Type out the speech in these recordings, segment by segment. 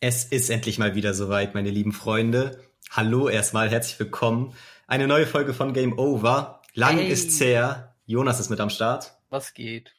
Es ist endlich mal wieder soweit, meine lieben Freunde. Hallo erstmal, herzlich willkommen. Eine neue Folge von Game Over. Lang Hey. ist's her. Jonas ist mit am Start. Was geht?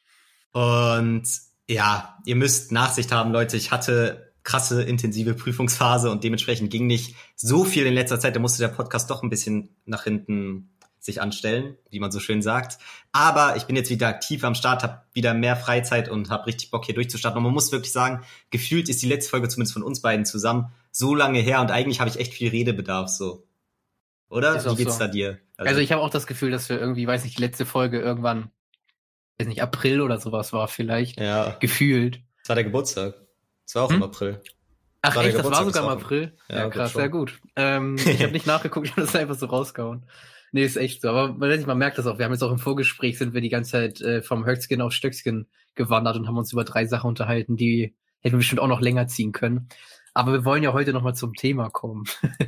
Und ja, ihr müsst Nachsicht haben, Leute. Ich hatte krasse, intensive Prüfungsphase und dementsprechend ging nicht so viel in letzter Zeit. Da musste der Podcast doch ein bisschen nach hinten sich anstellen, wie man so schön sagt. Aber ich bin jetzt wieder aktiv am Start, habe wieder mehr Freizeit und habe richtig Bock hier durchzustarten. Und man muss wirklich sagen, gefühlt ist die letzte Folge zumindest von uns beiden zusammen so lange her und eigentlich habe ich echt viel Redebedarf so. Oder? Ist Wie geht's so. da dir? Also ich habe auch das Gefühl, dass wir irgendwie, weiß nicht, die letzte Folge irgendwann, weiß nicht, April oder sowas war vielleicht, ja, gefühlt. es war der Geburtstag. Es war auch Hm? im April. Ach War echt, das war sogar im April? Ja, Ja, krass, sehr gut. Ähm, ich habe nicht nachgeguckt, ich habe das einfach so rausgehauen. Nee, ist echt so. Aber man, merkt das auch. Wir haben jetzt auch im Vorgespräch sind wir die ganze Zeit äh, vom Höchskin auf Stöckskin gewandert und haben uns über drei Sachen unterhalten, die hätten wir bestimmt auch noch länger ziehen können. Aber wir wollen ja heute nochmal zum Thema kommen.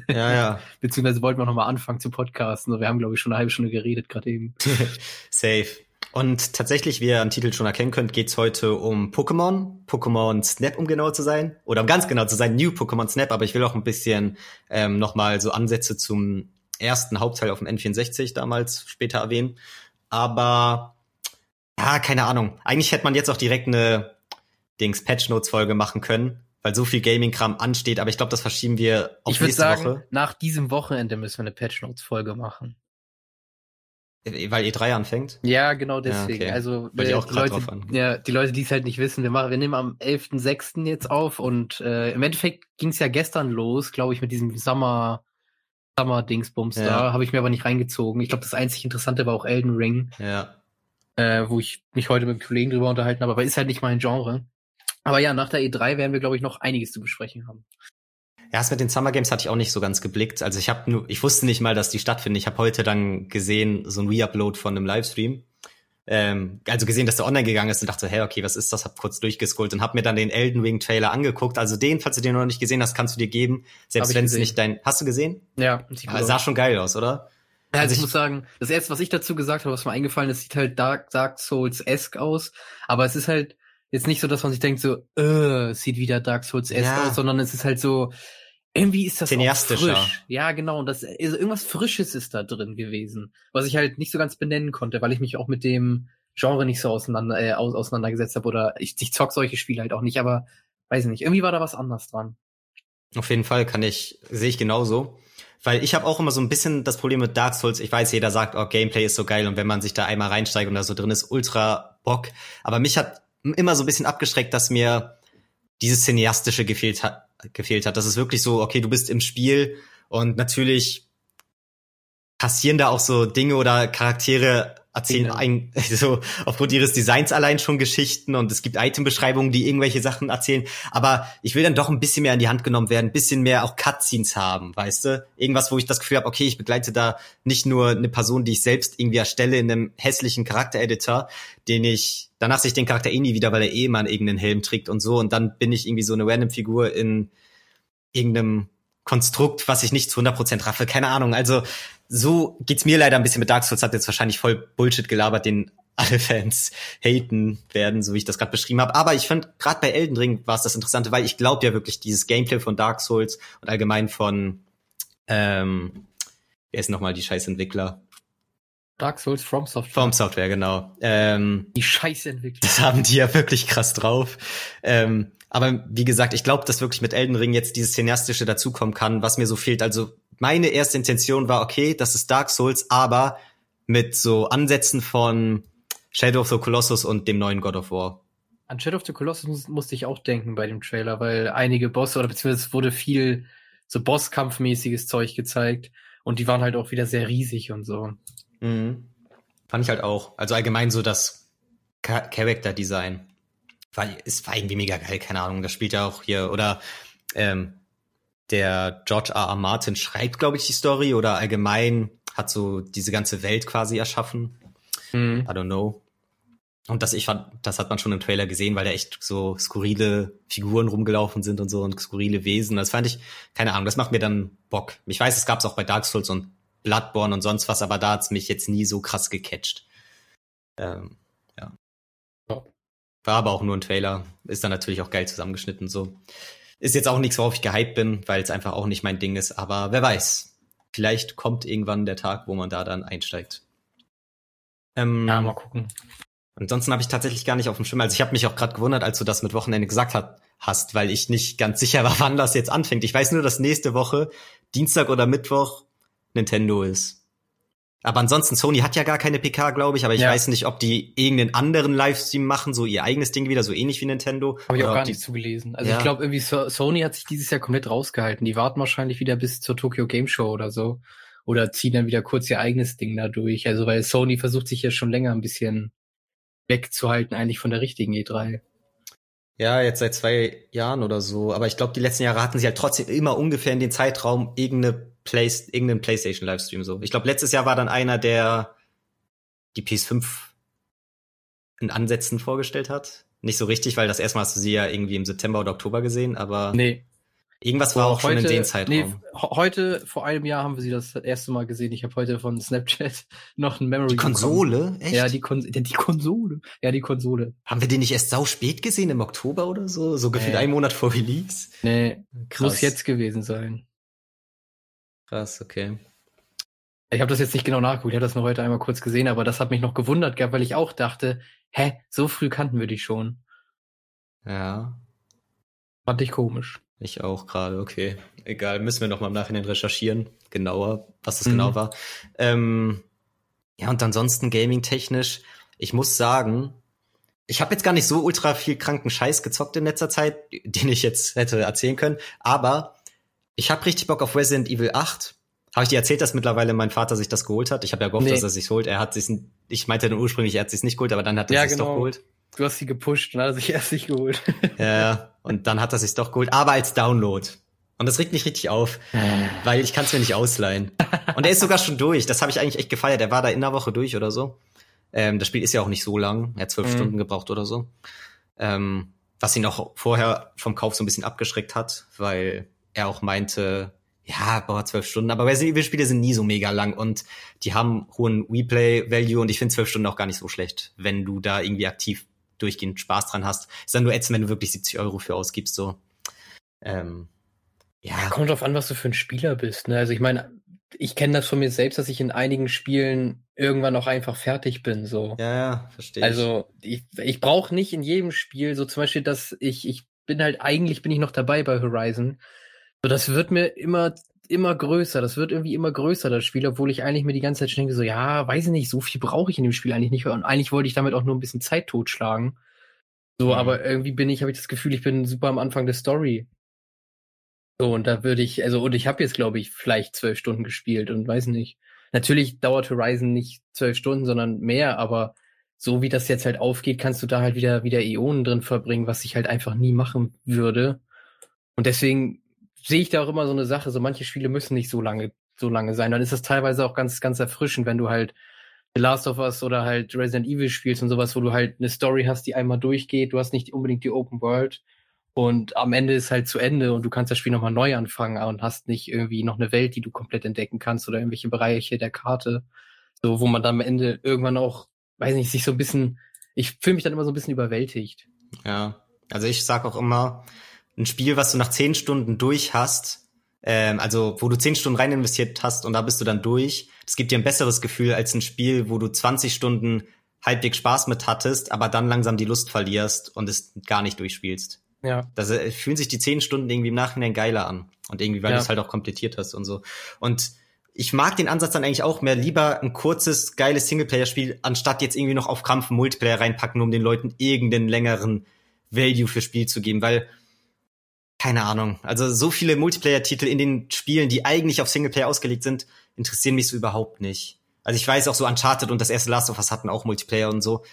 Ja, ja. Beziehungsweise wollten wir nochmal anfangen zu podcasten. Wir haben, glaube ich, schon eine halbe Stunde geredet gerade eben. Safe. Und tatsächlich, wie ihr am Titel schon erkennen könnt, geht's heute um Pokémon, Pokémon Snap, um genau zu sein, oder um ganz genau zu sein, New Pokémon Snap, aber ich will auch ein bisschen ähm, nochmal so Ansätze zum ersten Hauptteil auf dem N64 damals später erwähnen. Aber ja, keine Ahnung. Eigentlich hätte man jetzt auch direkt eine Dings Patch Notes Folge machen können, weil so viel Gaming-Kram ansteht, aber ich glaube, das verschieben wir auf ich würde nächste sagen, Woche, nach diesem Wochenende müssen wir eine Patch Notes Folge machen. weil E3 anfängt. Ja, genau deswegen. okay. Also Wollte ich äh, auch die Leute, drauf an. ja, die Leute, die es halt nicht wissen, wir machen, wir nehmen am 11.06. jetzt auf und äh, im Endeffekt ging es ja gestern los, glaube ich, mit diesem Summer Summer Dingsbums Ja. da, habe ich mir aber nicht reingezogen. Ich glaube, das einzig Interessante war auch Elden Ring, Ja. äh, wo ich mich heute mit einem Kollegen drüber unterhalten habe, aber ist halt nicht mein Genre. Aber ja, nach der E3 werden wir, glaube ich, noch einiges zu besprechen haben. Ja, das mit den Summer Games hatte ich auch nicht so ganz geblickt. Also ich habe nur, ich wusste nicht mal, dass die stattfinden. Ich habe heute dann gesehen, so ein Reupload von einem Livestream. Ähm, also gesehen, dass der online gegangen ist und dachte, hey, okay, was ist das? Hab kurz durchgescrollt und hab mir dann den Elden Ring Trailer angeguckt. Also den, falls du den noch nicht gesehen hast, kannst du dir geben. Selbst wenn es nicht dein, hast du gesehen? Ja, Ja, aus. sah schon geil aus, oder? Ja, Also ich, ich- muss sagen, das erste, was ich dazu gesagt habe, was mir eingefallen ist, sieht halt Dark, Dark Souls-esque aus. Aber es ist halt jetzt nicht so, dass man sich denkt, so, äh, es sieht wieder Dark Souls-esque Ja. aus, sondern es ist halt so, irgendwie ist das Cineastischer. frisch. Ja, genau. Und das, also irgendwas Frisches ist da drin gewesen, was ich halt nicht so ganz benennen konnte, weil ich mich auch mit dem Genre nicht so auseinander, äh, aus, auseinandergesetzt habe oder ich, ich zock solche Spiele halt auch nicht, aber weiß nicht, irgendwie war da was anders dran. Auf jeden Fall kann ich, sehe ich genauso. Weil ich habe auch immer so ein bisschen das Problem mit Dark Souls. Ich weiß, jeder sagt, oh, Gameplay ist so geil und wenn man sich da einmal reinsteigt und da so drin ist, ultra Bock. Aber mich hat immer so ein bisschen abgestreckt, dass mir dieses Cineastische gefehlt hat, gefehlt hat. Das ist wirklich so, okay, du bist im Spiel und natürlich passieren da auch so Dinge oder Charaktere erzählen ein, so aufgrund ihres Designs allein schon Geschichten und es gibt Itembeschreibungen, die irgendwelche Sachen erzählen. Aber ich will dann doch ein bisschen mehr in die Hand genommen werden, ein bisschen mehr auch Cutscenes haben, weißt du? Irgendwas, wo ich das Gefühl habe, okay, ich begleite da nicht nur eine Person, die ich selbst irgendwie erstelle in einem hässlichen Charaktereditor, den ich, danach sehe ich den Charakter eh nie wieder, weil er eh mal irgendeinen Helm trägt und so und dann bin ich irgendwie so eine random Figur in irgendeinem Konstrukt, was ich nicht zu 100% raffe, keine Ahnung. Also so geht's mir leider ein bisschen mit Dark Souls, hat jetzt wahrscheinlich voll Bullshit gelabert, den alle Fans haten werden, so wie ich das gerade beschrieben habe. Aber ich fand, gerade bei Elden Ring war es das Interessante, weil ich glaube ja wirklich, dieses Gameplay von Dark Souls und allgemein von, ähm, wer ist nochmal die scheiß Entwickler? Dark Souls From Software. From Software, genau. Ähm, Die Scheiße entwickelt. das haben die ja wirklich krass drauf. Ähm, aber wie gesagt, ich glaube, dass wirklich mit Elden Ring jetzt dieses Cineastische dazukommen kann, was mir so fehlt. Also meine erste Intention war, okay, das ist Dark Souls, aber mit so Ansätzen von Shadow of the Colossus und dem neuen God of War. An Shadow of the Colossus muss, musste ich auch denken bei dem Trailer, weil einige Bosse oder beziehungsweise es wurde viel so Bosskampfmäßiges Zeug gezeigt und die waren halt auch wieder sehr riesig und so. Mhm. Fand ich halt auch. Also allgemein so das Cha- Character Design. War, es war irgendwie mega geil, keine Ahnung. Das spielt ja auch hier, oder ähm, der George R. R. Martin schreibt, glaube ich, die Story oder allgemein hat so diese ganze Welt quasi erschaffen. Mhm. I don't know. Und das, ich fand, das hat man schon im Trailer gesehen, weil da echt so skurrile Figuren rumgelaufen sind und so und skurrile Wesen. Das fand ich, keine Ahnung, das macht mir dann Bock. Ich weiß, es gab es auch bei Dark Souls und Bloodborne und sonst was, aber da hat's mich jetzt nie so krass gecatcht. Ähm, ja. War aber auch nur ein Trailer. Ist dann natürlich auch geil zusammengeschnitten so. Ist jetzt auch nichts, worauf ich gehypt bin, weil es einfach auch nicht mein Ding ist. Aber wer weiß. Vielleicht kommt irgendwann der Tag, wo man da dann einsteigt. Ähm, ja, mal gucken. Ansonsten habe ich tatsächlich gar nicht auf dem Schirm. Also ich habe mich auch gerade gewundert, als du das mit Wochenende gesagt hat, hast, weil ich nicht ganz sicher war, wann das jetzt anfängt. Ich weiß nur, dass nächste Woche, Dienstag oder Mittwoch, Nintendo ist. Aber ansonsten, Sony hat ja gar keine PK, glaube ich, aber ich ja. weiß nicht, ob die irgendeinen anderen Livestream machen, so ihr eigenes Ding wieder, so ähnlich wie Nintendo. Habe ich auch gar nicht zugelesen. Also ja. ich glaube, irgendwie so Sony hat sich dieses Jahr komplett rausgehalten. Die warten wahrscheinlich wieder bis zur Tokyo Game Show oder so. Oder ziehen dann wieder kurz ihr eigenes Ding da durch. Also weil Sony versucht sich ja schon länger ein bisschen wegzuhalten eigentlich von der richtigen E3. Ja, jetzt seit zwei Jahren oder so. Aber ich glaube, die letzten Jahre hatten sie halt trotzdem immer ungefähr in den Zeitraum irgendeine Play irgendeinen PlayStation Livestream so. Ich glaube, letztes Jahr war dann einer, der die PS5 in Ansätzen vorgestellt hat. Nicht so richtig, weil das erstmal hast du sie ja irgendwie im September oder Oktober gesehen, aber. Nee, Irgendwas war auch heute, schon in den Zeitraum. Nee, heute, vor einem Jahr haben wir sie das erste Mal gesehen. Ich habe heute von Snapchat noch ein Memory. Die Konsole? Bekommen. Echt? Ja, die, Kon die Konsole. Ja, die Konsole. Haben wir den nicht erst sau spät gesehen, im Oktober oder so? So gefühlt nee. einen Monat vor Release? Nee, Krass. muss jetzt gewesen sein. Krass, okay. Ich habe das jetzt nicht genau nachgeguckt, ich habe das nur heute einmal kurz gesehen, aber das hat mich noch gewundert gehabt, weil ich auch dachte, hä, so früh kannten wir die schon. Ja. Fand ich komisch. Ich auch gerade, okay. Egal, müssen wir noch mal im Nachhinein recherchieren, genauer, was das genau mhm. genau war. Ähm, ja, und ansonsten gaming-technisch, ich muss sagen, ich habe jetzt gar nicht so ultra viel kranken Scheiß gezockt in letzter Zeit, den ich jetzt hätte erzählen können, aber ich habe richtig Bock auf Resident Evil 8. Habe ich dir erzählt, dass mittlerweile mein Vater sich das geholt hat? Ich habe ja gehofft, nee. dass er sich holt. Er hat sich, ich meinte dann ursprünglich, er hat sich nicht geholt, aber dann hat er ja, sich genau. doch geholt. Du hast sie gepusht und hat er sich erst nicht geholt. ja, und dann hat er sich doch geholt, aber als Download. Und das regt mich richtig auf, weil ich kann es mir nicht ausleihen. Und er ist sogar schon durch. Das habe ich eigentlich echt gefeiert. Er war da in der Woche durch oder so. Ähm, das Spiel ist ja auch nicht so lang. Er hat zwölf mhm. Stunden gebraucht oder so. Ähm, was ihn auch vorher vom Kauf so ein bisschen abgeschreckt hat, weil er auch meinte, ja, boah, zwölf Stunden. Aber Resident Evil Spiele sind nie so mega lang und die haben hohen Replay-Value und ich finde zwölf Stunden auch gar nicht so schlecht, wenn du da irgendwie aktiv durchgehend Spaß dran hast. Ist dann nur ätzend, wenn du wirklich 70 Euro für ausgibst, so. Ähm, ja. ja. Kommt drauf an, was du für ein Spieler bist, ne? Also ich meine, ich kenne das von mir selbst, dass ich in einigen Spielen irgendwann auch einfach fertig bin, so. Ja, ja, verstehe. Also ich, ich brauche nicht in jedem Spiel, so zum Beispiel, dass ich, ich bin halt, eigentlich bin ich noch dabei bei Horizon. So, das wird mir immer immer größer. Das wird irgendwie immer größer, das Spiel, obwohl ich eigentlich mir die ganze Zeit schon denke, so, ja, weiß ich nicht, so viel brauche ich in dem Spiel eigentlich nicht. Und eigentlich wollte ich damit auch nur ein bisschen Zeit totschlagen. So, mhm. aber irgendwie bin ich, habe ich das Gefühl, ich bin super am Anfang der Story. So, und da würde ich, also, und ich habe jetzt, glaube ich, vielleicht zwölf Stunden gespielt und weiß nicht. Natürlich dauert Horizon nicht zwölf Stunden, sondern mehr, aber so wie das jetzt halt aufgeht, kannst du da halt wieder, wieder Ionen drin verbringen, was ich halt einfach nie machen würde. Und deswegen sehe ich da auch immer so eine Sache, so manche Spiele müssen nicht so lange, so lange sein. Dann ist das teilweise auch ganz, ganz erfrischend, wenn du halt The Last of Us oder halt Resident Evil spielst und sowas, wo du halt eine Story hast, die einmal durchgeht. Du hast nicht unbedingt die Open World und am Ende ist halt zu Ende und du kannst das Spiel nochmal neu anfangen und hast nicht irgendwie noch eine Welt, die du komplett entdecken kannst oder irgendwelche Bereiche der Karte. So, wo man dann am Ende irgendwann auch, weiß nicht, sich so ein bisschen, ich fühle mich dann immer so ein bisschen überwältigt. Ja, also ich sag auch immer, ein Spiel, was du nach zehn Stunden durch hast, ähm, also wo du zehn Stunden rein investiert hast und da bist du dann durch, das gibt dir ein besseres Gefühl als ein Spiel, wo du 20 Stunden halbwegs Spaß mit hattest, aber dann langsam die Lust verlierst und es gar nicht durchspielst. Ja. Da äh, fühlen sich die zehn Stunden irgendwie im Nachhinein geiler an. Und irgendwie, weil ja. du es halt auch komplettiert hast und so. Und ich mag den Ansatz dann eigentlich auch mehr lieber ein kurzes, geiles Singleplayer-Spiel, anstatt jetzt irgendwie noch auf Krampf Multiplayer reinpacken, um den Leuten irgendeinen längeren Value fürs Spiel zu geben, weil keine Ahnung. Also so viele Multiplayer-Titel in den Spielen, die eigentlich auf Singleplayer ausgelegt sind, interessieren mich so überhaupt nicht. Also ich weiß auch so Uncharted und das erste Last of Us hatten auch Multiplayer und so.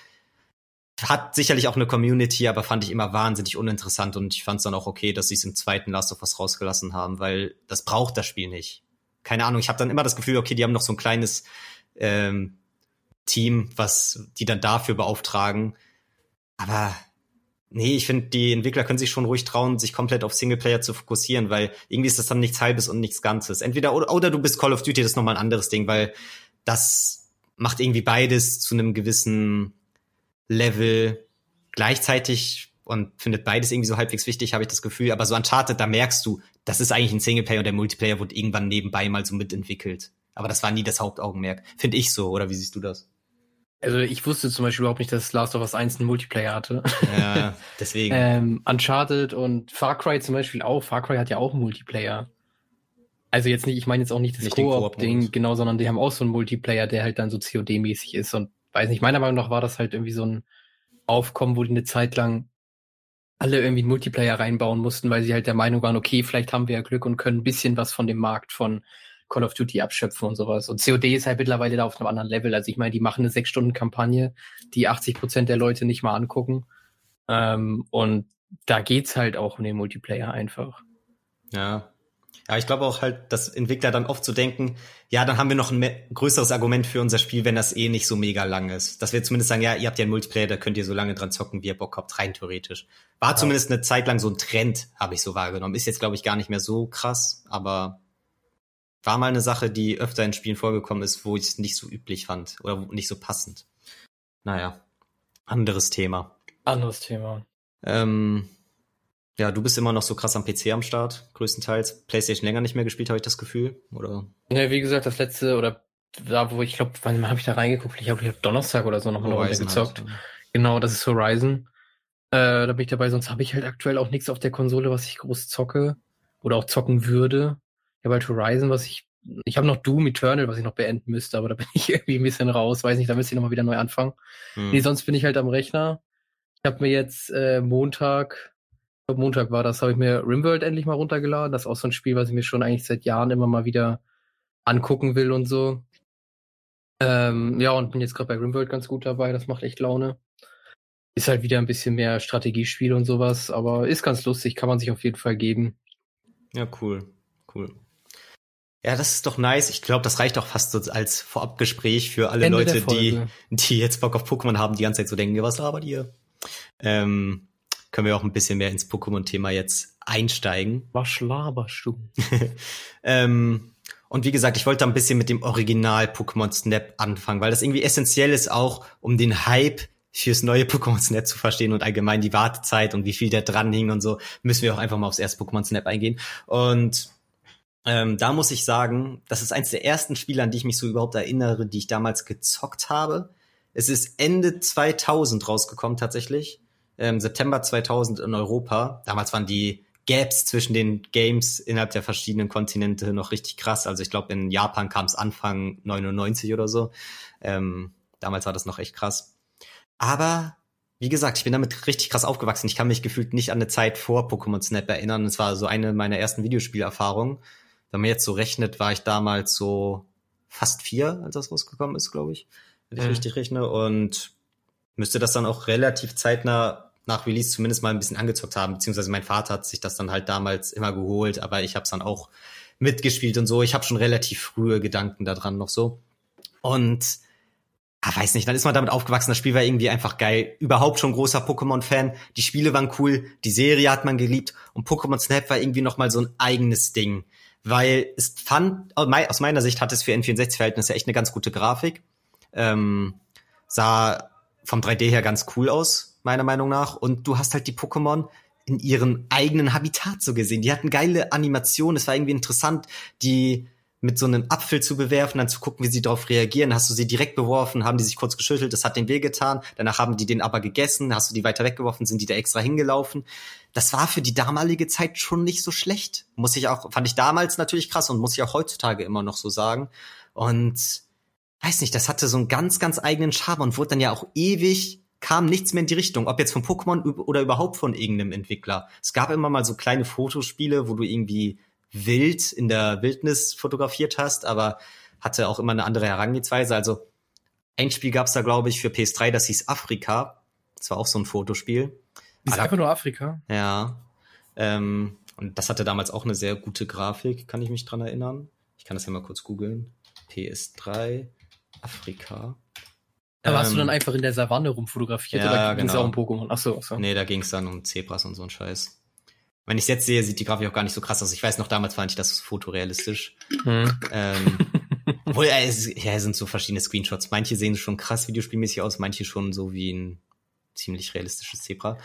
Hat sicherlich auch eine Community, aber fand ich immer wahnsinnig uninteressant und ich fand es dann auch okay, dass sie es im zweiten Last of Us rausgelassen haben, weil das braucht das Spiel nicht. Keine Ahnung, ich habe dann immer das Gefühl, okay, die haben noch so ein kleines ähm, Team, was die dann dafür beauftragen. Aber Nee, ich finde, die Entwickler können sich schon ruhig trauen, sich komplett auf Singleplayer zu fokussieren, weil irgendwie ist das dann nichts Halbes und nichts Ganzes. Entweder oder, oder du bist Call of Duty, das ist nochmal ein anderes Ding, weil das macht irgendwie beides zu einem gewissen Level gleichzeitig und findet beides irgendwie so halbwegs wichtig, habe ich das Gefühl. Aber so Uncharted, da merkst du, das ist eigentlich ein Singleplayer und der Multiplayer wird irgendwann nebenbei mal so mitentwickelt. Aber das war nie das Hauptaugenmerk. Finde ich so, oder wie siehst du das? Also ich wusste zum Beispiel überhaupt nicht, dass Last of Us 1 einen Multiplayer hatte. Ja, deswegen. ähm, Uncharted und Far Cry zum Beispiel auch. Far Cry hat ja auch einen Multiplayer. Also jetzt nicht, ich meine jetzt auch nicht das Koop-Ding, genau, sondern die haben auch so einen Multiplayer, der halt dann so COD-mäßig ist und weiß nicht, meiner Meinung nach war das halt irgendwie so ein Aufkommen, wo die eine Zeit lang alle irgendwie einen Multiplayer reinbauen mussten, weil sie halt der Meinung waren, okay, vielleicht haben wir ja Glück und können ein bisschen was von dem Markt von Call of Duty abschöpfen und sowas. Und COD ist halt mittlerweile da auf einem anderen Level. Also ich meine, die machen eine sechs Stunden Kampagne, die 80 Prozent der Leute nicht mal angucken. Ähm, und da geht's halt auch um den Multiplayer einfach. Ja. Ja, ich glaube auch halt, dass Entwickler dann oft so denken, ja, dann haben wir noch ein größeres Argument für unser Spiel, wenn das eh nicht so mega lang ist. Dass wir zumindest sagen, ja, ihr habt ja einen Multiplayer, da könnt ihr so lange dran zocken, wie ihr Bock habt, rein theoretisch. War ja. zumindest eine Zeit lang so ein Trend, habe ich so wahrgenommen. Ist jetzt, glaube ich, gar nicht mehr so krass, aber war mal eine Sache, die öfter in Spielen vorgekommen ist, wo ich es nicht so üblich fand oder nicht so passend. Naja, anderes Thema. Anderes Thema. Ähm, ja, du bist immer noch so krass am PC am Start, größtenteils. PlayStation länger nicht mehr gespielt, habe ich das Gefühl, oder? Ja, wie gesagt, das letzte oder da, wo ich glaube, wann habe ich da reingeguckt? Ich glaube, ich hab Donnerstag oder so nochmal eine gezockt. Halt. Genau, das ist Horizon. Äh, da bin ich dabei, sonst habe ich halt aktuell auch nichts auf der Konsole, was ich groß zocke oder auch zocken würde. Ich habe halt Horizon, was ich. Ich habe noch Doom Eternal, was ich noch beenden müsste, aber da bin ich irgendwie ein bisschen raus. Weiß nicht, da müsste ich nochmal wieder neu anfangen. Hm. Nee, sonst bin ich halt am Rechner. Ich habe mir jetzt äh, Montag, ich glaube Montag war das, habe ich mir Rimworld endlich mal runtergeladen. Das ist auch so ein Spiel, was ich mir schon eigentlich seit Jahren immer mal wieder angucken will und so. Ähm, ja, und bin jetzt gerade bei Rimworld ganz gut dabei. Das macht echt Laune. Ist halt wieder ein bisschen mehr Strategiespiel und sowas, aber ist ganz lustig, kann man sich auf jeden Fall geben. Ja, cool. Cool. Ja, das ist doch nice. Ich glaube, das reicht auch fast so als Vorabgespräch für alle Ende Leute, die, die jetzt Bock auf Pokémon haben, die ganze Zeit so denken, was labert ihr? Ähm, können wir auch ein bisschen mehr ins Pokémon-Thema jetzt einsteigen. Was laberst du? ähm, und wie gesagt, ich wollte ein bisschen mit dem Original Pokémon Snap anfangen, weil das irgendwie essentiell ist auch, um den Hype fürs neue Pokémon Snap zu verstehen und allgemein die Wartezeit und wie viel da dran hing und so, müssen wir auch einfach mal aufs erste Pokémon Snap eingehen. Und ähm, da muss ich sagen, das ist eins der ersten Spiele, an die ich mich so überhaupt erinnere, die ich damals gezockt habe. Es ist Ende 2000 rausgekommen tatsächlich, ähm, September 2000 in Europa. Damals waren die Gaps zwischen den Games innerhalb der verschiedenen Kontinente noch richtig krass. Also ich glaube, in Japan kam es Anfang 99 oder so. Ähm, damals war das noch echt krass. Aber wie gesagt, ich bin damit richtig krass aufgewachsen. Ich kann mich gefühlt nicht an eine Zeit vor Pokémon Snap erinnern. Es war so eine meiner ersten Videospielerfahrungen wenn man jetzt so rechnet, war ich damals so fast vier, als das rausgekommen ist, glaube ich, wenn ich mhm. richtig rechne. Und müsste das dann auch relativ zeitnah nach Release zumindest mal ein bisschen angezockt haben, beziehungsweise mein Vater hat sich das dann halt damals immer geholt, aber ich habe es dann auch mitgespielt und so. Ich habe schon relativ frühe Gedanken daran noch so. Und ah, weiß nicht, dann ist man damit aufgewachsen. Das Spiel war irgendwie einfach geil. Überhaupt schon großer Pokémon-Fan. Die Spiele waren cool, die Serie hat man geliebt und Pokémon Snap war irgendwie noch mal so ein eigenes Ding weil es fand, aus meiner Sicht hat es für N64-Verhältnisse echt eine ganz gute Grafik. Ähm, sah vom 3D her ganz cool aus, meiner Meinung nach. Und du hast halt die Pokémon in ihrem eigenen Habitat so gesehen. Die hatten geile Animationen, es war irgendwie interessant, die mit so einem Apfel zu bewerfen, dann zu gucken, wie sie darauf reagieren. Hast du sie direkt beworfen, haben die sich kurz geschüttelt, das hat den weh getan. Danach haben die den aber gegessen, hast du die weiter weggeworfen, sind die da extra hingelaufen. Das war für die damalige Zeit schon nicht so schlecht. Muss ich auch, fand ich damals natürlich krass und muss ich auch heutzutage immer noch so sagen. Und weiß nicht, das hatte so einen ganz, ganz eigenen Charme und wurde dann ja auch ewig kam nichts mehr in die Richtung, ob jetzt von Pokémon oder überhaupt von irgendeinem Entwickler. Es gab immer mal so kleine Fotospiele, wo du irgendwie wild in der Wildnis fotografiert hast, aber hatte auch immer eine andere Herangehensweise. Also ein Spiel gab es da, glaube ich, für PS3, das hieß Afrika. Das war auch so ein Fotospiel. Ist einfach nur Afrika? Ja. Ähm, und das hatte damals auch eine sehr gute Grafik, kann ich mich dran erinnern. Ich kann das ja mal kurz googeln. PS3 Afrika. Da warst ähm, du dann einfach in der Savanne rumfotografiert ja, oder ging es genau. auch um Pokémon? Ach so, ach so. Nee, da ging es dann um Zebras und so ein Scheiß. Wenn ich es jetzt sehe, sieht die Grafik auch gar nicht so krass aus. Ich weiß noch, damals fand ich das fotorealistisch. Hm. Ähm, obwohl, ja, es, ja, es sind so verschiedene Screenshots. Manche sehen schon krass videospielmäßig aus, manche schon so wie ein ziemlich realistisches Zebra.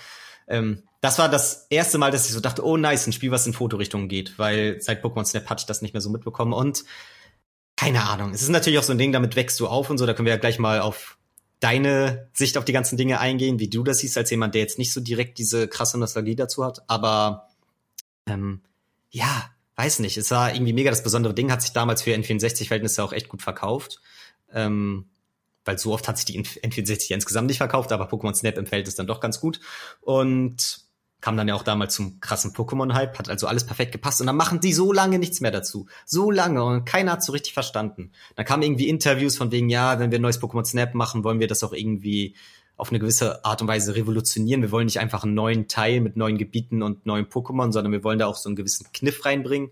ähm, das war das erste Mal, dass ich so dachte, oh nice, ein Spiel, was in Fotorichtung geht, weil seit Pokémon Snap hatte ich das nicht mehr so mitbekommen und keine Ahnung. Es ist natürlich auch so ein Ding, damit wächst du auf und so, da können wir ja gleich mal auf deine Sicht auf die ganzen Dinge eingehen, wie du das siehst, als jemand, der jetzt nicht so direkt diese krasse Nostalgie dazu hat. Aber ähm, ja, weiß nicht. Es war irgendwie mega das besondere Ding, hat sich damals für N64-Verhältnisse auch echt gut verkauft. Ähm, weil so oft hat sich die N64 insgesamt nicht verkauft, aber Pokémon Snap Feld ist dann doch ganz gut. Und kam dann ja auch damals zum krassen Pokémon-Hype, hat also alles perfekt gepasst und dann machen die so lange nichts mehr dazu. So lange und keiner hat so richtig verstanden. Dann kamen irgendwie Interviews von wegen, ja, wenn wir ein neues Pokémon Snap machen, wollen wir das auch irgendwie auf eine gewisse Art und Weise revolutionieren. Wir wollen nicht einfach einen neuen Teil mit neuen Gebieten und neuen Pokémon, sondern wir wollen da auch so einen gewissen Kniff reinbringen.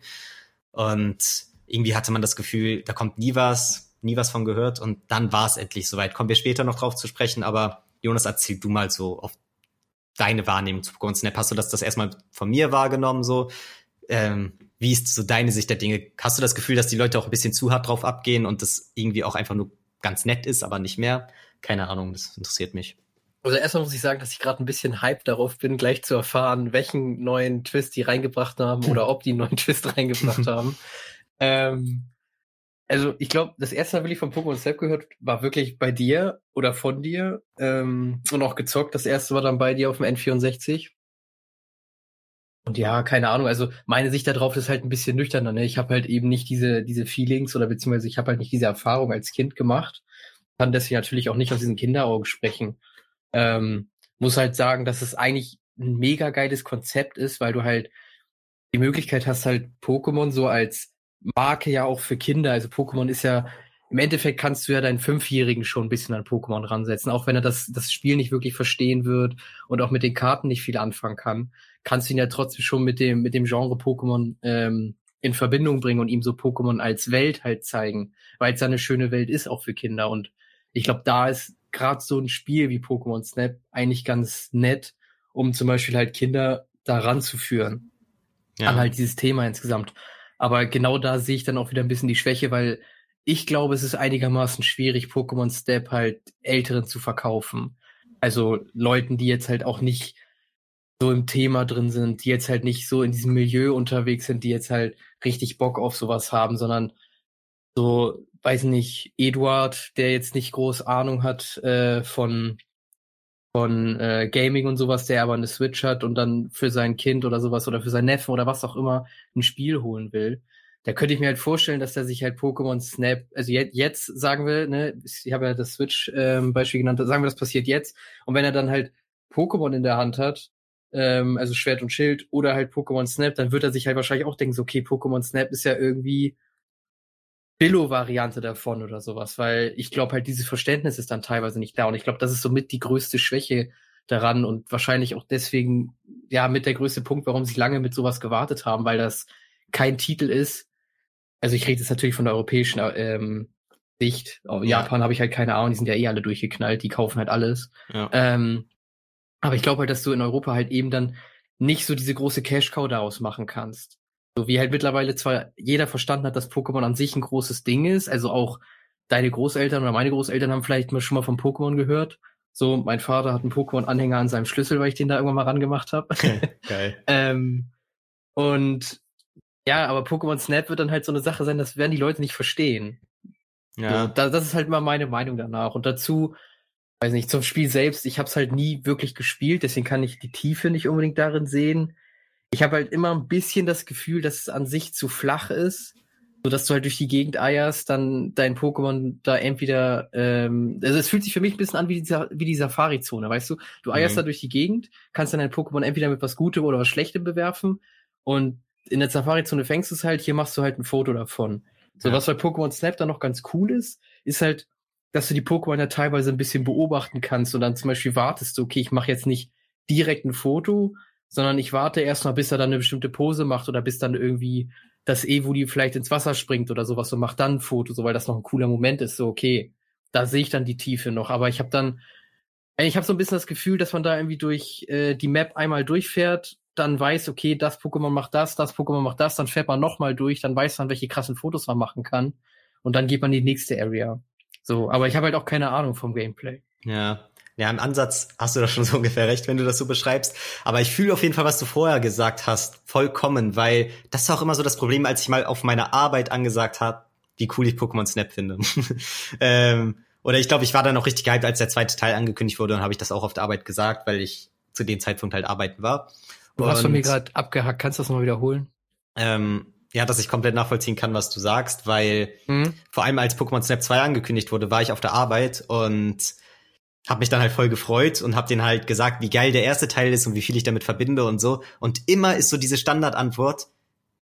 Und irgendwie hatte man das Gefühl, da kommt nie was, nie was von gehört und dann war es endlich soweit. Kommen wir später noch drauf zu sprechen, aber Jonas, erzähl du mal so auf deine Wahrnehmung zu Pokémon Snap? Hast du das, das erstmal von mir wahrgenommen so? Ähm, wie ist so deine Sicht der Dinge? Hast du das Gefühl, dass die Leute auch ein bisschen zu hart drauf abgehen und das irgendwie auch einfach nur ganz nett ist, aber nicht mehr? Keine Ahnung, das interessiert mich. Also erstmal muss ich sagen, dass ich gerade ein bisschen hype darauf bin, gleich zu erfahren, welchen neuen Twist die reingebracht haben oder ob die einen neuen Twist reingebracht haben. Ähm, also ich glaube, das erste Mal, wenn ich von Pokémon Snap gehört, war wirklich bei dir oder von dir ähm, und auch gezockt. Das erste war dann bei dir auf dem N64. Und ja, keine Ahnung, also meine Sicht darauf ist halt ein bisschen nüchterner. Ne? Ich habe halt eben nicht diese, diese Feelings oder beziehungsweise ich habe halt nicht diese Erfahrung als Kind gemacht. Kann deswegen natürlich auch nicht aus diesen Kinderaugen sprechen. Ähm, muss halt sagen, dass es eigentlich ein mega geiles Konzept ist, weil du halt die Möglichkeit hast, halt Pokémon so als Marke ja auch für Kinder. Also Pokémon ist ja, im Endeffekt kannst du ja deinen Fünfjährigen schon ein bisschen an Pokémon ransetzen, auch wenn er das, das Spiel nicht wirklich verstehen wird und auch mit den Karten nicht viel anfangen kann, kannst du ihn ja trotzdem schon mit dem, mit dem Genre Pokémon ähm, in Verbindung bringen und ihm so Pokémon als Welt halt zeigen, weil es ja eine schöne Welt ist, auch für Kinder. Und ich glaube, da ist gerade so ein Spiel wie Pokémon Snap eigentlich ganz nett, um zum Beispiel halt Kinder daran zu führen. Ja. An halt dieses Thema insgesamt. Aber genau da sehe ich dann auch wieder ein bisschen die Schwäche, weil ich glaube, es ist einigermaßen schwierig, Pokémon Step halt Älteren zu verkaufen. Also Leuten, die jetzt halt auch nicht so im Thema drin sind, die jetzt halt nicht so in diesem Milieu unterwegs sind, die jetzt halt richtig Bock auf sowas haben, sondern so, weiß nicht, Eduard, der jetzt nicht groß Ahnung hat äh, von von äh, Gaming und sowas, der aber eine Switch hat und dann für sein Kind oder sowas oder für sein Neffen oder was auch immer ein Spiel holen will, da könnte ich mir halt vorstellen, dass der sich halt Pokémon Snap, also jetzt, jetzt sagen wir, ne, ich habe ja das Switch-Beispiel ähm, genannt, sagen wir, das passiert jetzt. Und wenn er dann halt Pokémon in der Hand hat, ähm, also Schwert und Schild oder halt Pokémon Snap, dann wird er sich halt wahrscheinlich auch denken, so, okay, Pokémon Snap ist ja irgendwie Billo-Variante davon oder sowas, weil ich glaube halt, dieses Verständnis ist dann teilweise nicht da und ich glaube, das ist somit die größte Schwäche daran und wahrscheinlich auch deswegen, ja, mit der größte Punkt, warum sie lange mit sowas gewartet haben, weil das kein Titel ist. Also ich rede jetzt natürlich von der europäischen ähm, Sicht. Auf Japan ja. habe ich halt keine Ahnung, die sind ja eh alle durchgeknallt, die kaufen halt alles. Ja. Ähm, aber ich glaube halt, dass du in Europa halt eben dann nicht so diese große Cash-Cow daraus machen kannst. So wie halt mittlerweile zwar jeder verstanden hat, dass Pokémon an sich ein großes Ding ist, also auch deine Großeltern oder meine Großeltern haben vielleicht mal schon mal von Pokémon gehört. So, mein Vater hat einen Pokémon-Anhänger an seinem Schlüssel, weil ich den da irgendwann mal rangemacht habe. Geil. ähm, und ja, aber Pokémon Snap wird dann halt so eine Sache sein, das werden die Leute nicht verstehen. Ja. So, da, das ist halt mal meine Meinung danach. Und dazu, weiß nicht, zum Spiel selbst, ich habe es halt nie wirklich gespielt, deswegen kann ich die Tiefe nicht unbedingt darin sehen ich habe halt immer ein bisschen das Gefühl, dass es an sich zu flach ist, so dass du halt durch die Gegend eierst, dann dein Pokémon da entweder, ähm, also es fühlt sich für mich ein bisschen an wie die, wie die Safari-Zone, weißt du? Du eierst mhm. da durch die Gegend, kannst dann dein Pokémon entweder mit was Gutem oder was Schlechtem bewerfen und in der Safari-Zone fängst du es halt, hier machst du halt ein Foto davon. So, ja. was bei Pokémon Snap dann noch ganz cool ist, ist halt, dass du die Pokémon ja teilweise ein bisschen beobachten kannst und dann zum Beispiel wartest du, okay, ich mache jetzt nicht direkt ein Foto, sondern ich warte erstmal, bis er dann eine bestimmte Pose macht oder bis dann irgendwie das Evoli vielleicht ins Wasser springt oder sowas und macht dann ein Foto, so weil das noch ein cooler Moment ist. So, okay, da sehe ich dann die Tiefe noch. Aber ich habe dann, ich habe so ein bisschen das Gefühl, dass man da irgendwie durch äh, die Map einmal durchfährt, dann weiß, okay, das Pokémon macht das, das Pokémon macht das, dann fährt man nochmal durch, dann weiß man, welche krassen Fotos man machen kann. Und dann geht man in die nächste Area. So, aber ich habe halt auch keine Ahnung vom Gameplay. Ja, Ja, im Ansatz hast du da schon so ungefähr recht, wenn du das so beschreibst. Aber ich fühle auf jeden Fall, was du vorher gesagt hast, vollkommen, weil das ist auch immer so das Problem, als ich mal auf meiner Arbeit angesagt habe, wie cool ich Pokémon Snap finde. ähm, oder ich glaube, ich war dann auch richtig gehypt, als der zweite Teil angekündigt wurde und habe ich das auch auf der Arbeit gesagt, weil ich zu dem Zeitpunkt halt arbeiten war. Du hast von mir gerade abgehackt, kannst du das nochmal wiederholen? Ähm, ja, dass ich komplett nachvollziehen kann, was du sagst, weil mhm. vor allem als Pokémon Snap 2 angekündigt wurde, war ich auf der Arbeit und habe mich dann halt voll gefreut und habe den halt gesagt, wie geil der erste Teil ist und wie viel ich damit verbinde und so. Und immer ist so diese Standardantwort,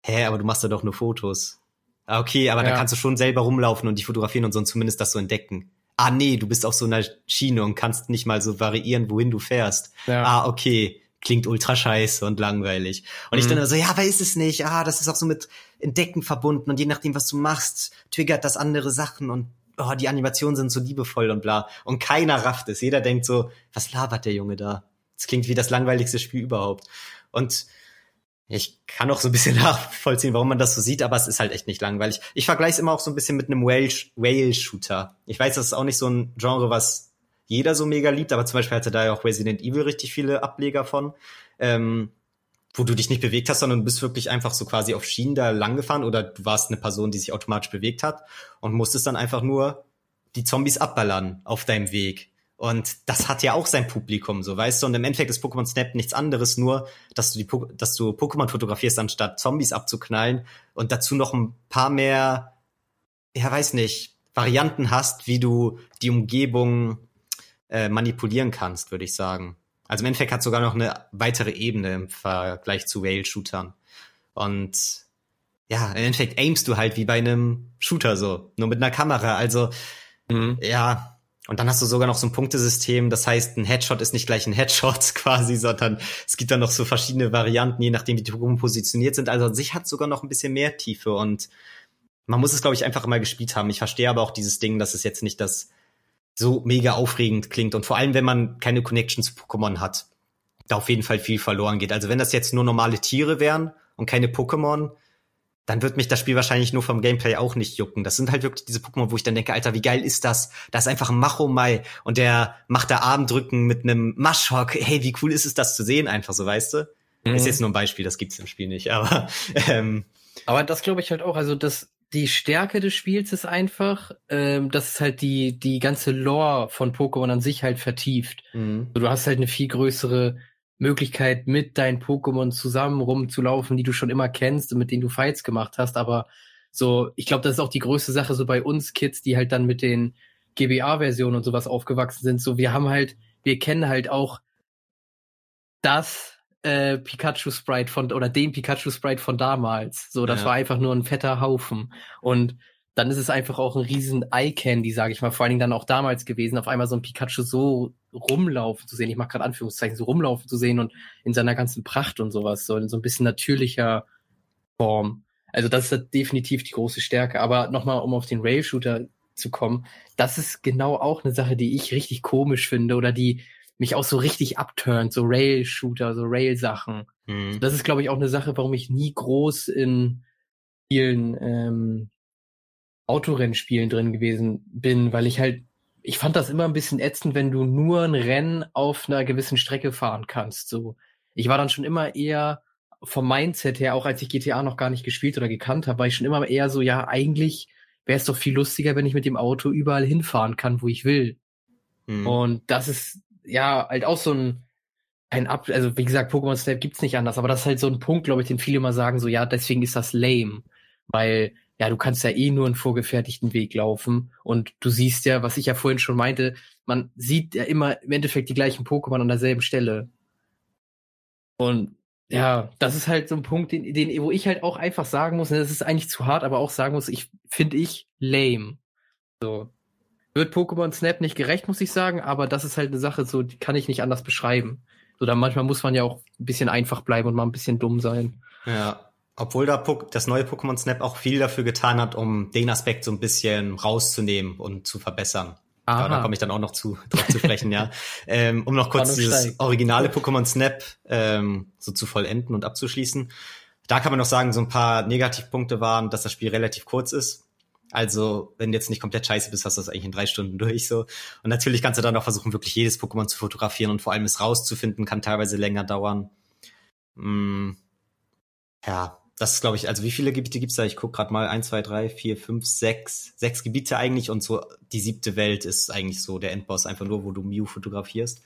hä, aber du machst da doch nur Fotos. Ah, okay, aber ja. da kannst du schon selber rumlaufen und die fotografieren und so und zumindest das so entdecken. Ah nee, du bist auf so einer Schiene und kannst nicht mal so variieren, wohin du fährst. Ja. Ah, okay, klingt ultra scheiße und langweilig. Und mhm. ich dann so, ja, aber ist es nicht. Ah, das ist auch so mit Entdecken verbunden und je nachdem, was du machst, triggert das andere Sachen und oh, die Animationen sind so liebevoll und bla. Und keiner rafft es. Jeder denkt so, was labert der Junge da? Das klingt wie das langweiligste Spiel überhaupt. Und ich kann auch so ein bisschen nachvollziehen, warum man das so sieht, aber es ist halt echt nicht langweilig. Ich vergleiche es immer auch so ein bisschen mit einem Whale-Shooter. Ich weiß, das ist auch nicht so ein Genre, was jeder so mega liebt, aber zum Beispiel hatte da ja auch Resident Evil richtig viele Ableger von, ähm, wo du dich nicht bewegt hast, sondern du bist wirklich einfach so quasi auf Schienen da lang gefahren oder du warst eine Person, die sich automatisch bewegt hat und musstest dann einfach nur die Zombies abballern auf deinem Weg. Und das hat ja auch sein Publikum, so weißt du. Und im Endeffekt ist Pokémon Snap nichts anderes, nur dass du die, dass du Pokémon fotografierst, anstatt Zombies abzuknallen und dazu noch ein paar mehr, ja weiß nicht, Varianten hast, wie du die Umgebung äh, manipulieren kannst, würde ich sagen. Also im Endeffekt hat sogar noch eine weitere Ebene im Vergleich zu Rail-Shootern. Und ja, im Endeffekt aimst du halt wie bei einem Shooter so, nur mit einer Kamera. Also mhm. ja, und dann hast du sogar noch so ein Punktesystem, das heißt, ein Headshot ist nicht gleich ein Headshot quasi, sondern es gibt dann noch so verschiedene Varianten, je nachdem, wie die Pokémon positioniert sind. Also an sich hat sogar noch ein bisschen mehr Tiefe und man muss es, glaube ich, einfach mal gespielt haben. Ich verstehe aber auch dieses Ding, dass es jetzt nicht das so mega aufregend klingt und vor allem, wenn man keine Connection zu Pokémon hat, da auf jeden Fall viel verloren geht. Also wenn das jetzt nur normale Tiere wären und keine Pokémon, dann wird mich das Spiel wahrscheinlich nur vom Gameplay auch nicht jucken. Das sind halt wirklich diese Pokémon, wo ich dann denke, Alter, wie geil ist das? Da ist einfach ein Machomai und der macht da Armdrücken mit einem Maschhock. Hey, wie cool ist es, das zu sehen, einfach so, weißt du? Mhm. Ist jetzt nur ein Beispiel, das gibt's im Spiel nicht, aber ähm, Aber das glaube ich halt auch, also das die Stärke des Spiels ist einfach, ähm, dass es halt die die ganze Lore von Pokémon an sich halt vertieft. Mhm. Du hast halt eine viel größere Möglichkeit, mit deinen Pokémon zusammen rumzulaufen, die du schon immer kennst und mit denen du Fights gemacht hast. Aber so, ich glaube, das ist auch die größte Sache so bei uns Kids, die halt dann mit den GBA-Versionen und sowas aufgewachsen sind. So, wir haben halt, wir kennen halt auch das äh, Pikachu-Sprite von, oder den Pikachu-Sprite von damals. So, das ja. war einfach nur ein fetter Haufen. Und dann ist es einfach auch ein riesen Eye-Candy, sage ich mal, vor allen Dingen dann auch damals gewesen, auf einmal so ein Pikachu so rumlaufen zu sehen, ich mache gerade Anführungszeichen, so rumlaufen zu sehen und in seiner ganzen Pracht und sowas, so in so ein bisschen natürlicher Form. Also das ist definitiv die große Stärke. Aber nochmal, um auf den Rail-Shooter zu kommen, das ist genau auch eine Sache, die ich richtig komisch finde oder die mich auch so richtig abturnt, so Rail-Shooter, so Rail-Sachen. Mhm. Das ist, glaube ich, auch eine Sache, warum ich nie groß in vielen ähm, Autorennspielen drin gewesen bin, weil ich halt ich fand das immer ein bisschen ätzend, wenn du nur ein Rennen auf einer gewissen Strecke fahren kannst. So, ich war dann schon immer eher vom Mindset her, auch als ich GTA noch gar nicht gespielt oder gekannt habe, war ich schon immer eher so, ja, eigentlich wäre es doch viel lustiger, wenn ich mit dem Auto überall hinfahren kann, wo ich will. Mhm. Und das ist ja halt auch so ein ein Ab, also wie gesagt, Pokémon Snap gibt's nicht anders, aber das ist halt so ein Punkt, glaube ich, den viele immer sagen, so ja, deswegen ist das lame, weil ja, du kannst ja eh nur einen vorgefertigten Weg laufen. Und du siehst ja, was ich ja vorhin schon meinte, man sieht ja immer im Endeffekt die gleichen Pokémon an derselben Stelle. Und ja, das ist halt so ein Punkt, den, den, wo ich halt auch einfach sagen muss, das ist eigentlich zu hart, aber auch sagen muss, ich finde ich lame. So. Wird Pokémon Snap nicht gerecht, muss ich sagen, aber das ist halt eine Sache, so, die kann ich nicht anders beschreiben. So, dann manchmal muss man ja auch ein bisschen einfach bleiben und mal ein bisschen dumm sein. Ja, obwohl da das neue Pokémon Snap auch viel dafür getan hat, um den Aspekt so ein bisschen rauszunehmen und zu verbessern. Aha. Aber da komme ich dann auch noch zu, drauf zu sprechen, ja. Ähm, um noch kurz dieses originale Pokémon Snap ähm, so zu vollenden und abzuschließen. Da kann man noch sagen, so ein paar Negativpunkte waren, dass das Spiel relativ kurz ist. Also, wenn du jetzt nicht komplett scheiße bist, hast du das eigentlich in drei Stunden durch so. Und natürlich kannst du dann auch versuchen, wirklich jedes Pokémon zu fotografieren und vor allem es rauszufinden, kann teilweise länger dauern. Hm. Ja, das ist, glaube ich, also wie viele Gebiete gibt's da? Ich guck gerade mal, eins, zwei, drei, vier, fünf, sechs, sechs Gebiete eigentlich und so die siebte Welt ist eigentlich so der Endboss, einfach nur, wo du Mew fotografierst.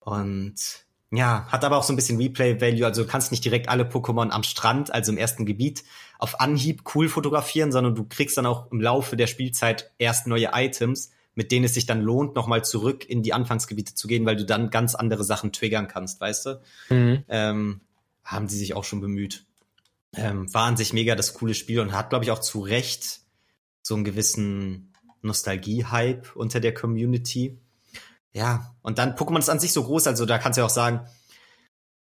Und ja, hat aber auch so ein bisschen Replay-Value. Also du kannst nicht direkt alle Pokémon am Strand, also im ersten Gebiet, auf Anhieb cool fotografieren, sondern du kriegst dann auch im Laufe der Spielzeit erst neue Items, mit denen es sich dann lohnt, nochmal zurück in die Anfangsgebiete zu gehen, weil du dann ganz andere Sachen triggern kannst, weißt du? Mhm. Ähm, haben sie sich auch schon bemüht. Ähm, war an sich mega das coole Spiel und hat, glaube ich, auch zu Recht so einen gewissen Nostalgie-Hype unter der Community. Ja, und dann Pokémon ist an sich so groß, also da kannst du ja auch sagen,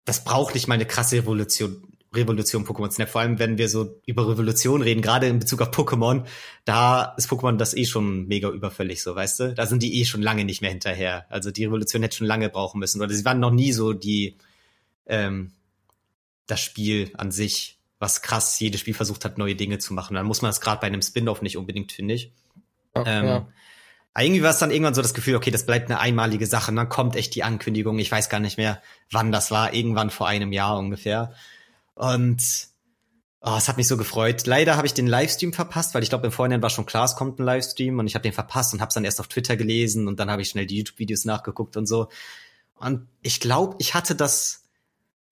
das braucht nicht mal eine krasse Revolution, Revolution Pokémon Snap. Vor allem, wenn wir so über Revolution reden, gerade in Bezug auf Pokémon, da ist Pokémon das eh schon mega überfällig, so weißt du? Da sind die eh schon lange nicht mehr hinterher. Also die Revolution hätte schon lange brauchen müssen. Oder sie waren noch nie so die ähm, das Spiel an sich, was krass jedes Spiel versucht hat, neue Dinge zu machen. Dann muss man das gerade bei einem Spin-off nicht unbedingt, finde ich. Okay, ähm, irgendwie war es dann irgendwann so das Gefühl, okay, das bleibt eine einmalige Sache. Und dann kommt echt die Ankündigung. Ich weiß gar nicht mehr, wann das war. Irgendwann vor einem Jahr ungefähr. Und oh, es hat mich so gefreut. Leider habe ich den Livestream verpasst, weil ich glaube, im Vorhinein war schon klar, es kommt ein Livestream. Und ich habe den verpasst und habe es dann erst auf Twitter gelesen. Und dann habe ich schnell die YouTube-Videos nachgeguckt und so. Und ich glaube, ich hatte das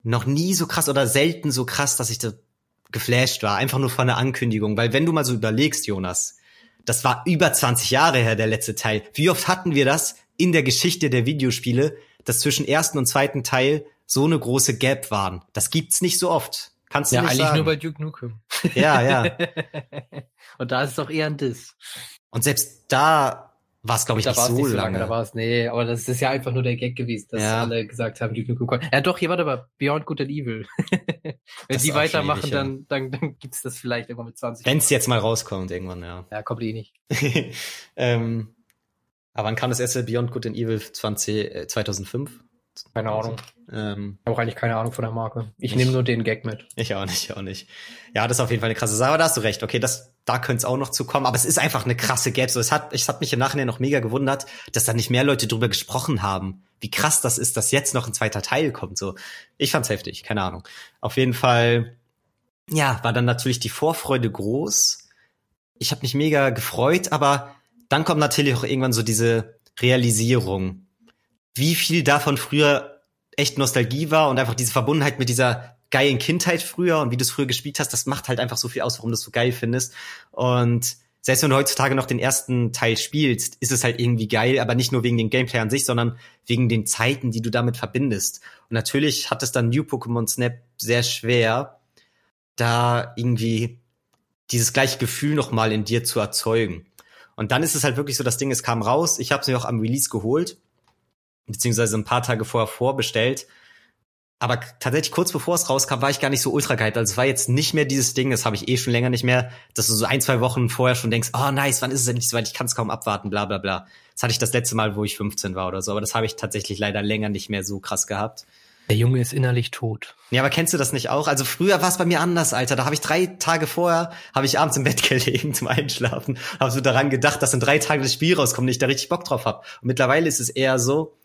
noch nie so krass oder selten so krass, dass ich da geflasht war. Einfach nur von der Ankündigung. Weil wenn du mal so überlegst, Jonas, das war über 20 Jahre her, der letzte Teil. Wie oft hatten wir das in der Geschichte der Videospiele, dass zwischen ersten und zweiten Teil so eine große Gap waren? Das gibt's nicht so oft. Kannst du ja, nicht sagen. Ja, eigentlich nur bei Duke Nukem. Ja, ja. und da ist es doch eher ein Diss. Und selbst da war es, glaube ich, nicht so, nicht so lange. lange. Da war es, nee, aber das ist ja einfach nur der Gag gewesen, dass ja. alle gesagt haben, Duke Nukem. Ja, doch, hier warte mal, Beyond Good and Evil. Wenn die weitermachen, ja. dann, dann, dann gibt's das vielleicht irgendwann mit 20. Wenn es jetzt mal rauskommt, irgendwann, ja. Ja, kommt eh nicht. ähm, aber wann kam das erste Beyond Good and Evil 20, äh, 2005? Keine Ahnung. Ähm, ich habe auch eigentlich keine Ahnung von der Marke. Ich, ich nehme nur den Gag mit. Ich auch nicht, ich auch nicht. Ja, das ist auf jeden Fall eine krasse Sache, aber da hast du recht. Okay, das, da könnte es auch noch zu kommen, aber es ist einfach eine krasse Gap. So, es hat, es hat mich im Nachhinein noch mega gewundert, dass da nicht mehr Leute drüber gesprochen haben, wie krass das ist, dass jetzt noch ein zweiter Teil kommt. So, ich fand's heftig, keine Ahnung. Auf jeden Fall, ja, war dann natürlich die Vorfreude groß. Ich habe mich mega gefreut, aber dann kommt natürlich auch irgendwann so diese Realisierung, wie viel davon früher echt Nostalgie war und einfach diese Verbundenheit mit dieser geilen Kindheit früher und wie du es früher gespielt hast, das macht halt einfach so viel aus, warum du es so geil findest. Und selbst wenn du heutzutage noch den ersten Teil spielst, ist es halt irgendwie geil, aber nicht nur wegen dem Gameplay an sich, sondern wegen den Zeiten, die du damit verbindest. Und natürlich hat es dann New Pokémon Snap sehr schwer, da irgendwie dieses gleiche Gefühl nochmal in dir zu erzeugen. Und dann ist es halt wirklich so, das Ding, es kam raus, ich habe es mir auch am Release geholt beziehungsweise ein paar Tage vorher vorbestellt. Aber tatsächlich kurz bevor es rauskam, war ich gar nicht so ultra geil. Also es war jetzt nicht mehr dieses Ding, das habe ich eh schon länger nicht mehr, dass du so ein, zwei Wochen vorher schon denkst, oh nice, wann ist es endlich soweit, ich kann es kaum abwarten, bla bla bla. Das hatte ich das letzte Mal, wo ich 15 war oder so, aber das habe ich tatsächlich leider länger nicht mehr so krass gehabt. Der Junge ist innerlich tot. Ja, aber kennst du das nicht auch? Also früher war es bei mir anders, Alter. Da habe ich drei Tage vorher, habe ich abends im Bett gelegen zum Einschlafen, habe so daran gedacht, dass in drei Tagen das Spiel rauskommt und ich da richtig Bock drauf hab. Und mittlerweile ist es eher so,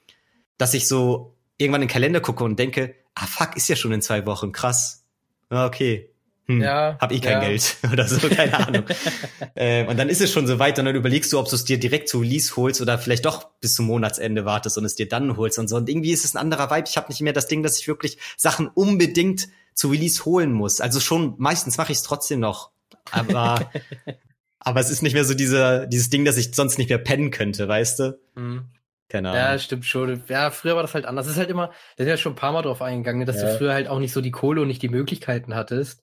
dass ich so irgendwann in den Kalender gucke und denke, ah fuck, ist ja schon in zwei Wochen, krass. Ja, okay. Hm, ja, hab ich kein ja. Geld oder so, keine Ahnung. ähm, und dann ist es schon so weit und dann überlegst du, ob du es dir direkt zu Release holst oder vielleicht doch bis zum Monatsende wartest und es dir dann holst und so. Und irgendwie ist es ein anderer Vibe. Ich habe nicht mehr das Ding, dass ich wirklich Sachen unbedingt zu Release holen muss. Also schon, meistens mache ich es trotzdem noch. Aber, aber es ist nicht mehr so diese, dieses Ding, dass ich sonst nicht mehr pennen könnte, weißt du? Mhm. Keine Ahnung. Ja, stimmt schon. Ja, früher war das halt anders. Es ist halt immer, da sind ja schon ein paar Mal drauf eingegangen, dass ja. du früher halt auch nicht so die Kohle und nicht die Möglichkeiten hattest.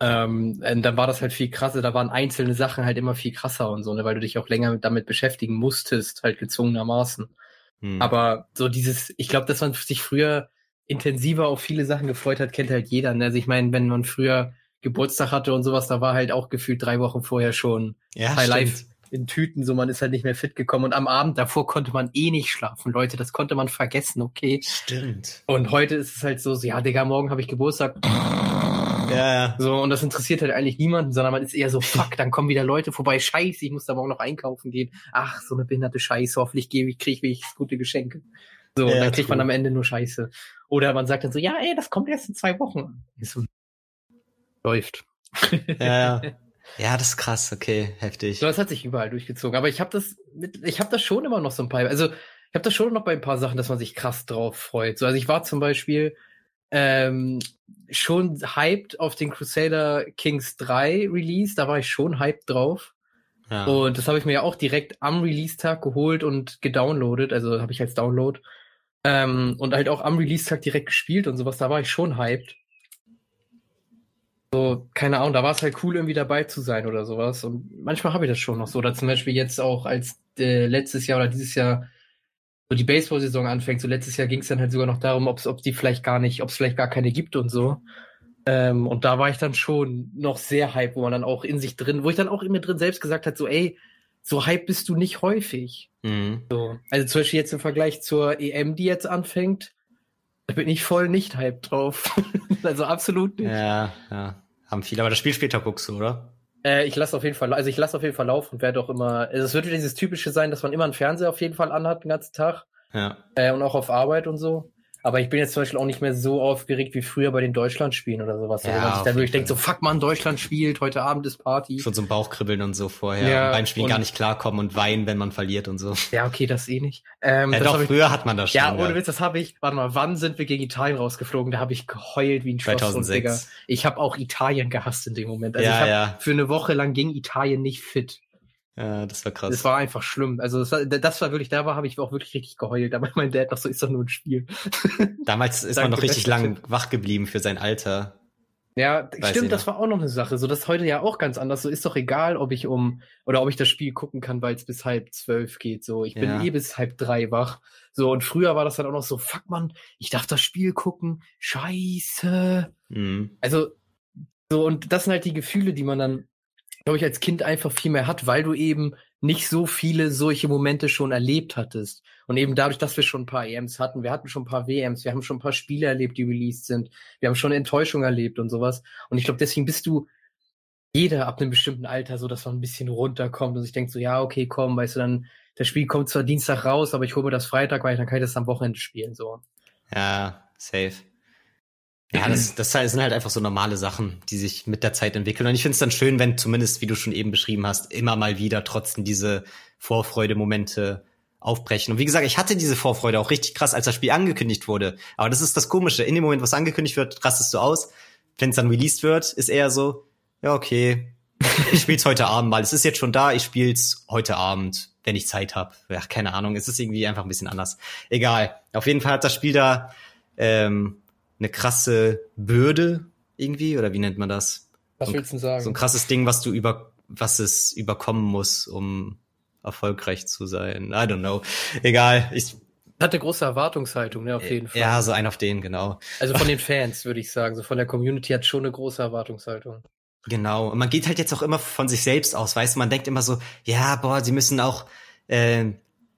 Ähm, dann war das halt viel krasser. Da waren einzelne Sachen halt immer viel krasser und so, ne, weil du dich auch länger damit beschäftigen musstest, halt gezwungenermaßen. Hm. Aber so dieses, ich glaube, dass man sich früher intensiver auf viele Sachen gefreut hat, kennt halt jeder. Ne? Also ich meine, wenn man früher Geburtstag hatte und sowas, da war halt auch gefühlt drei Wochen vorher schon ja, High Life in Tüten, so man ist halt nicht mehr fit gekommen und am Abend davor konnte man eh nicht schlafen, Leute, das konnte man vergessen, okay? Stimmt. Und heute ist es halt so, so ja, Digga, morgen habe ich Geburtstag. Ja, ja. So, und das interessiert halt eigentlich niemanden, sondern man ist eher so, fuck, dann kommen wieder Leute vorbei, scheiße, ich muss da morgen noch einkaufen gehen. Ach, so eine behinderte Scheiße, hoffentlich gebe ich, kriege ich gute Geschenke. So, ja, und dann kriegt man am Ende nur Scheiße. Oder man sagt dann so, ja, ey, das kommt erst in zwei Wochen. So, läuft. Ja, ja. Ja, das ist krass, okay, heftig. So, das hat sich überall durchgezogen. Aber ich habe das mit, ich habe das schon immer noch so ein paar, also ich habe das schon noch bei ein paar Sachen, dass man sich krass drauf freut. So, also ich war zum Beispiel ähm, schon hyped auf den Crusader Kings 3 Release, da war ich schon hyped drauf. Ja. Und das habe ich mir ja auch direkt am Release-Tag geholt und gedownloadet, also habe ich als Download. Ähm, und halt auch am Release-Tag direkt gespielt und sowas, da war ich schon hyped. So, keine Ahnung, da war es halt cool, irgendwie dabei zu sein oder sowas. Und manchmal habe ich das schon noch so. Oder zum Beispiel jetzt auch als äh, letztes Jahr oder dieses Jahr so die Baseball-Saison anfängt. So letztes Jahr ging es dann halt sogar noch darum, ob es die vielleicht gar nicht, ob es vielleicht gar keine gibt und so. Ähm, und da war ich dann schon noch sehr hype, wo man dann auch in sich drin, wo ich dann auch in mir drin selbst gesagt hat, so, ey, so hype bist du nicht häufig. Mhm. So. Also zum Beispiel jetzt im Vergleich zur EM, die jetzt anfängt, da bin ich voll nicht hype drauf. also absolut nicht. Ja, ja. Haben viele, aber das Spiel später guckst du, oder? Äh, ich lasse auf jeden Fall, also ich lasse auf jeden Fall laufen und werde auch immer, also es wird wieder dieses typische sein, dass man immer einen Fernseher auf jeden Fall anhat den ganzen Tag. Ja. Äh, und auch auf Arbeit und so. Aber ich bin jetzt zum Beispiel auch nicht mehr so aufgeregt wie früher bei den Deutschlandspielen oder sowas. Ja, also, man sich dann wirklich denkt, so fuck man, Deutschland spielt, heute Abend ist Party. Schon so ein Bauchkribbeln und so vorher. Ja, und beim Spielen gar nicht klarkommen und weinen, wenn man verliert und so. Ja, okay, das eh nicht. Ähm, ja, doch, früher hat man das schon. Ja, ohne Witz, das habe ich, warte mal, wann sind wir gegen Italien rausgeflogen? Da habe ich geheult wie ein Schloss 2006. Ich habe auch Italien gehasst in dem Moment. Also ja, ich hab, ja. für eine Woche lang ging Italien nicht fit. Ja, das war krass. Das war einfach schlimm. Also das war, das war wirklich, da war, habe ich auch wirklich richtig geheult. Da war mein Dad noch so, ist doch nur ein Spiel. Damals ist man noch richtig lang wach geblieben für sein Alter. Ja, Weiß stimmt, das war auch noch eine Sache. So, das ist heute ja auch ganz anders. So ist doch egal, ob ich um oder ob ich das Spiel gucken kann, weil es bis halb zwölf geht. So, ich bin ja. eh bis halb drei wach. So, und früher war das dann auch noch so, fuck man, ich darf das Spiel gucken. Scheiße. Mhm. Also, so, und das sind halt die Gefühle, die man dann glaube ich, als Kind einfach viel mehr hat, weil du eben nicht so viele solche Momente schon erlebt hattest. Und eben dadurch, dass wir schon ein paar EMs hatten, wir hatten schon ein paar WMs, wir haben schon ein paar Spiele erlebt, die released sind, wir haben schon Enttäuschung erlebt und sowas. Und ich glaube, deswegen bist du jeder ab einem bestimmten Alter so, dass man ein bisschen runterkommt und sich denkt so, ja, okay, komm, weißt du, dann, das Spiel kommt zwar Dienstag raus, aber ich hole mir das Freitag, weil dann kann ich das am Wochenende spielen, so. Ja, safe. Ja, das, das sind halt einfach so normale Sachen, die sich mit der Zeit entwickeln. Und ich finde es dann schön, wenn zumindest, wie du schon eben beschrieben hast, immer mal wieder trotzdem diese Vorfreude-Momente aufbrechen. Und wie gesagt, ich hatte diese Vorfreude auch richtig krass, als das Spiel angekündigt wurde. Aber das ist das Komische. In dem Moment, was angekündigt wird, rastest du aus. Wenn es dann released wird, ist eher so, ja, okay, ich spiel's heute Abend mal. Es ist jetzt schon da, ich spiel's heute Abend, wenn ich Zeit habe. Ja, keine Ahnung, es ist irgendwie einfach ein bisschen anders. Egal. Auf jeden Fall hat das Spiel da ähm, eine krasse Bürde irgendwie, oder wie nennt man das? Was willst du sagen? So ein krasses Ding, was du über, was es überkommen muss, um erfolgreich zu sein. I don't know. Egal. Ich hat eine große Erwartungshaltung, ne, auf jeden Fall. Ja, so ein auf den, genau. Also von den Fans, würde ich sagen. So von der Community hat schon eine große Erwartungshaltung. Genau. Und man geht halt jetzt auch immer von sich selbst aus, weißt du, man denkt immer so, ja, boah, sie müssen auch äh,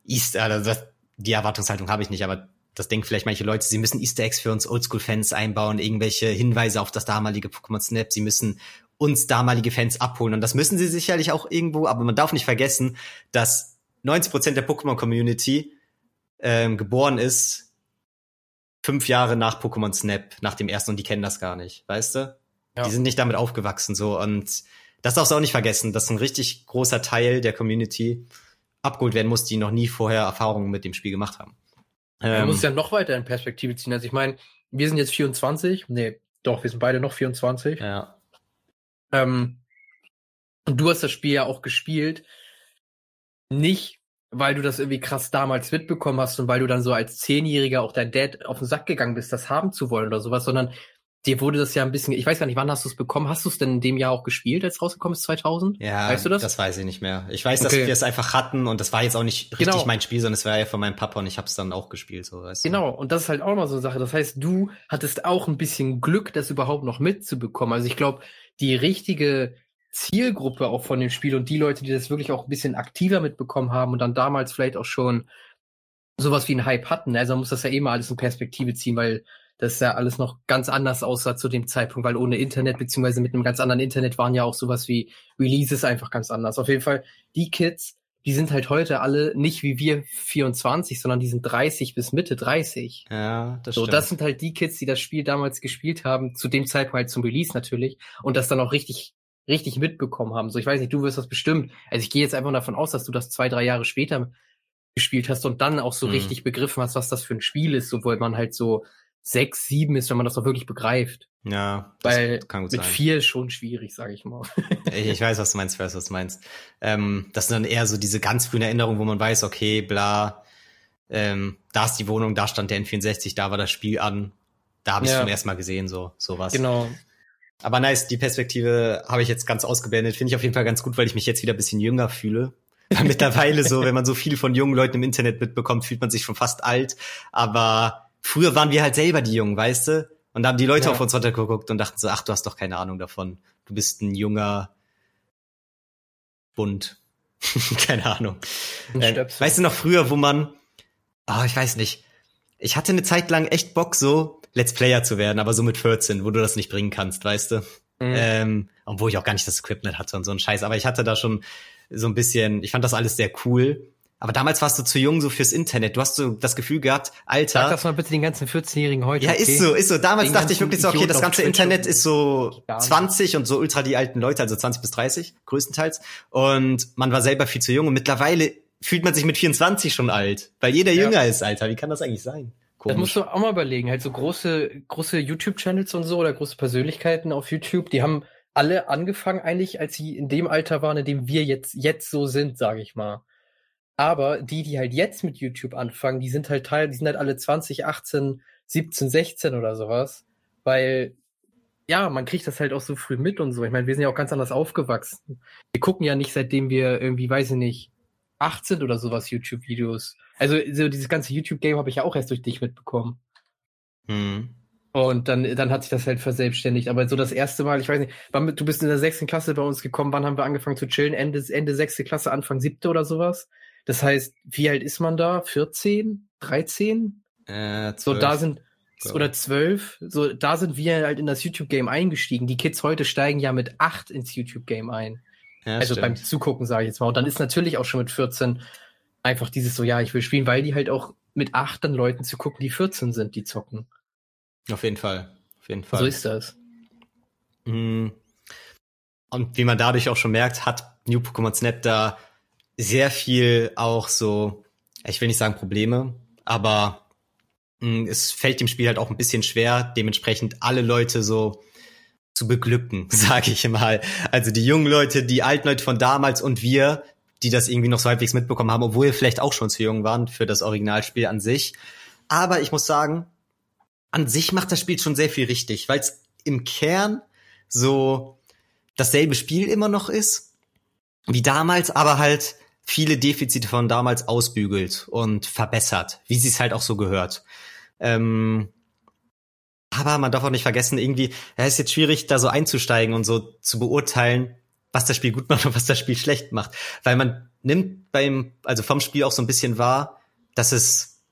Easter, also das, die Erwartungshaltung habe ich nicht, aber das denken vielleicht manche Leute, sie müssen Easter Eggs für uns Oldschool-Fans einbauen, irgendwelche Hinweise auf das damalige Pokémon Snap, sie müssen uns damalige Fans abholen. Und das müssen sie sicherlich auch irgendwo, aber man darf nicht vergessen, dass 90% der Pokémon-Community ähm, geboren ist fünf Jahre nach Pokémon Snap, nach dem ersten, und die kennen das gar nicht, weißt du? Ja. Die sind nicht damit aufgewachsen so. Und das darfst du auch nicht vergessen, dass ein richtig großer Teil der Community abgeholt werden muss, die noch nie vorher Erfahrungen mit dem Spiel gemacht haben. Man ähm, muss ja noch weiter in Perspektive ziehen. Also ich meine, wir sind jetzt 24. Nee, doch, wir sind beide noch 24. Ja. Ähm, und du hast das Spiel ja auch gespielt. Nicht, weil du das irgendwie krass damals mitbekommen hast und weil du dann so als Zehnjähriger auch dein Dad auf den Sack gegangen bist, das haben zu wollen oder sowas, sondern dir wurde das ja ein bisschen, ich weiß gar nicht, wann hast du es bekommen? Hast du es denn in dem Jahr auch gespielt, als rausgekommen ist, 2000? Ja, weißt du das? das weiß ich nicht mehr. Ich weiß, dass okay. wir es einfach hatten und das war jetzt auch nicht richtig genau. mein Spiel, sondern es war ja von meinem Papa und ich habe es dann auch gespielt, so weißt du. Genau, und das ist halt auch noch so eine Sache. Das heißt, du hattest auch ein bisschen Glück, das überhaupt noch mitzubekommen. Also ich glaube, die richtige Zielgruppe auch von dem Spiel und die Leute, die das wirklich auch ein bisschen aktiver mitbekommen haben und dann damals vielleicht auch schon sowas wie einen Hype hatten. Also man muss das ja eh mal alles in Perspektive ziehen, weil dass ja alles noch ganz anders aussah zu dem Zeitpunkt, weil ohne Internet beziehungsweise mit einem ganz anderen Internet waren ja auch sowas wie Releases einfach ganz anders. Auf jeden Fall, die Kids, die sind halt heute alle nicht wie wir 24, sondern die sind 30 bis Mitte 30. Ja, das so, stimmt. Das sind halt die Kids, die das Spiel damals gespielt haben, zu dem Zeitpunkt halt zum Release natürlich und das dann auch richtig richtig mitbekommen haben. So, ich weiß nicht, du wirst das bestimmt. Also ich gehe jetzt einfach davon aus, dass du das zwei, drei Jahre später gespielt hast und dann auch so mhm. richtig begriffen hast, was das für ein Spiel ist, so wo man halt so sechs, sieben ist, wenn man das auch wirklich begreift. Ja, weil kann gut mit sein. vier ist schon schwierig, sage ich mal. ich weiß, was du meinst, ich weiß, was du meinst. Ähm, das sind dann eher so diese ganz frühen Erinnerungen, wo man weiß, okay, bla, ähm, da ist die Wohnung, da stand der N64, da war das Spiel an, da habe ich ja. zum ersten Mal gesehen, so sowas. Genau. Aber nice, die Perspektive habe ich jetzt ganz ausgeblendet. Finde ich auf jeden Fall ganz gut, weil ich mich jetzt wieder ein bisschen jünger fühle. mittlerweile so, wenn man so viel von jungen Leuten im Internet mitbekommt, fühlt man sich schon fast alt. Aber früher waren wir halt selber die Jungen, weißt du? Und da haben die Leute ja. auf uns runtergeguckt und dachten so, ach, du hast doch keine Ahnung davon. Du bist ein junger Bund. keine Ahnung. Äh, weißt du noch früher, wo man, ah, oh, ich weiß nicht. Ich hatte eine Zeit lang echt Bock, so Let's Player zu werden, aber so mit 14, wo du das nicht bringen kannst, weißt du? Mhm. Ähm, obwohl ich auch gar nicht das Equipment hatte und so ein Scheiß. Aber ich hatte da schon so ein bisschen, ich fand das alles sehr cool. Aber damals warst du zu jung so fürs Internet. Du hast so das Gefühl gehabt, Alter. Sag das mal bitte den ganzen 14-Jährigen heute. Ja, okay? ist so, ist so. Damals den dachte ich wirklich so, okay, das ganze Internet ist so 20 und so ultra die alten Leute, also 20 bis 30 größtenteils. Und man war selber viel zu jung und mittlerweile fühlt man sich mit 24 schon alt, weil jeder ja. jünger ist, Alter. Wie kann das eigentlich sein? Komisch. Das musst du auch mal überlegen. Halt so große, große YouTube-Channels und so oder große Persönlichkeiten auf YouTube, die haben alle angefangen eigentlich, als sie in dem Alter waren, in dem wir jetzt, jetzt so sind, sage ich mal. Aber die, die halt jetzt mit YouTube anfangen, die sind halt teil, die sind halt alle 20, 18, 17, 16 oder sowas. Weil, ja, man kriegt das halt auch so früh mit und so. Ich meine, wir sind ja auch ganz anders aufgewachsen. Wir gucken ja nicht, seitdem wir irgendwie, weiß ich nicht, 18 oder sowas YouTube-Videos. Also so dieses ganze YouTube-Game habe ich ja auch erst durch dich mitbekommen. Hm. Und dann, dann hat sich das halt verselbstständigt. Aber so das erste Mal, ich weiß nicht, wann, du bist in der sechsten Klasse bei uns gekommen, wann haben wir angefangen zu chillen? Ende, Ende sechste Klasse, Anfang siebte oder sowas. Das heißt, wie alt ist man da? 14? 13? Äh, 12. So, da sind, oder zwölf, so, da sind wir halt in das YouTube-Game eingestiegen. Die Kids heute steigen ja mit acht ins YouTube-Game ein. Ja, also stimmt. beim Zugucken, sage ich jetzt mal. Und dann ist natürlich auch schon mit 14 einfach dieses so, ja, ich will spielen, weil die halt auch mit acht dann Leuten zu gucken, die 14 sind, die zocken. Auf jeden Fall. Auf jeden Fall. So ist das. Mhm. Und wie man dadurch auch schon merkt, hat New Pokémon Snap da sehr viel auch so, ich will nicht sagen Probleme, aber mh, es fällt dem Spiel halt auch ein bisschen schwer, dementsprechend alle Leute so zu beglücken, sage ich mal. Also die jungen Leute, die alten Leute von damals und wir, die das irgendwie noch so halbwegs mitbekommen haben, obwohl wir vielleicht auch schon zu jung waren für das Originalspiel an sich. Aber ich muss sagen, an sich macht das Spiel schon sehr viel richtig, weil es im Kern so dasselbe Spiel immer noch ist wie damals, aber halt viele Defizite von damals ausbügelt und verbessert, wie sie es halt auch so gehört. Ähm, aber man darf auch nicht vergessen, irgendwie, es ist jetzt schwierig, da so einzusteigen und so zu beurteilen, was das Spiel gut macht und was das Spiel schlecht macht. Weil man nimmt beim, also vom Spiel auch so ein bisschen wahr, dass es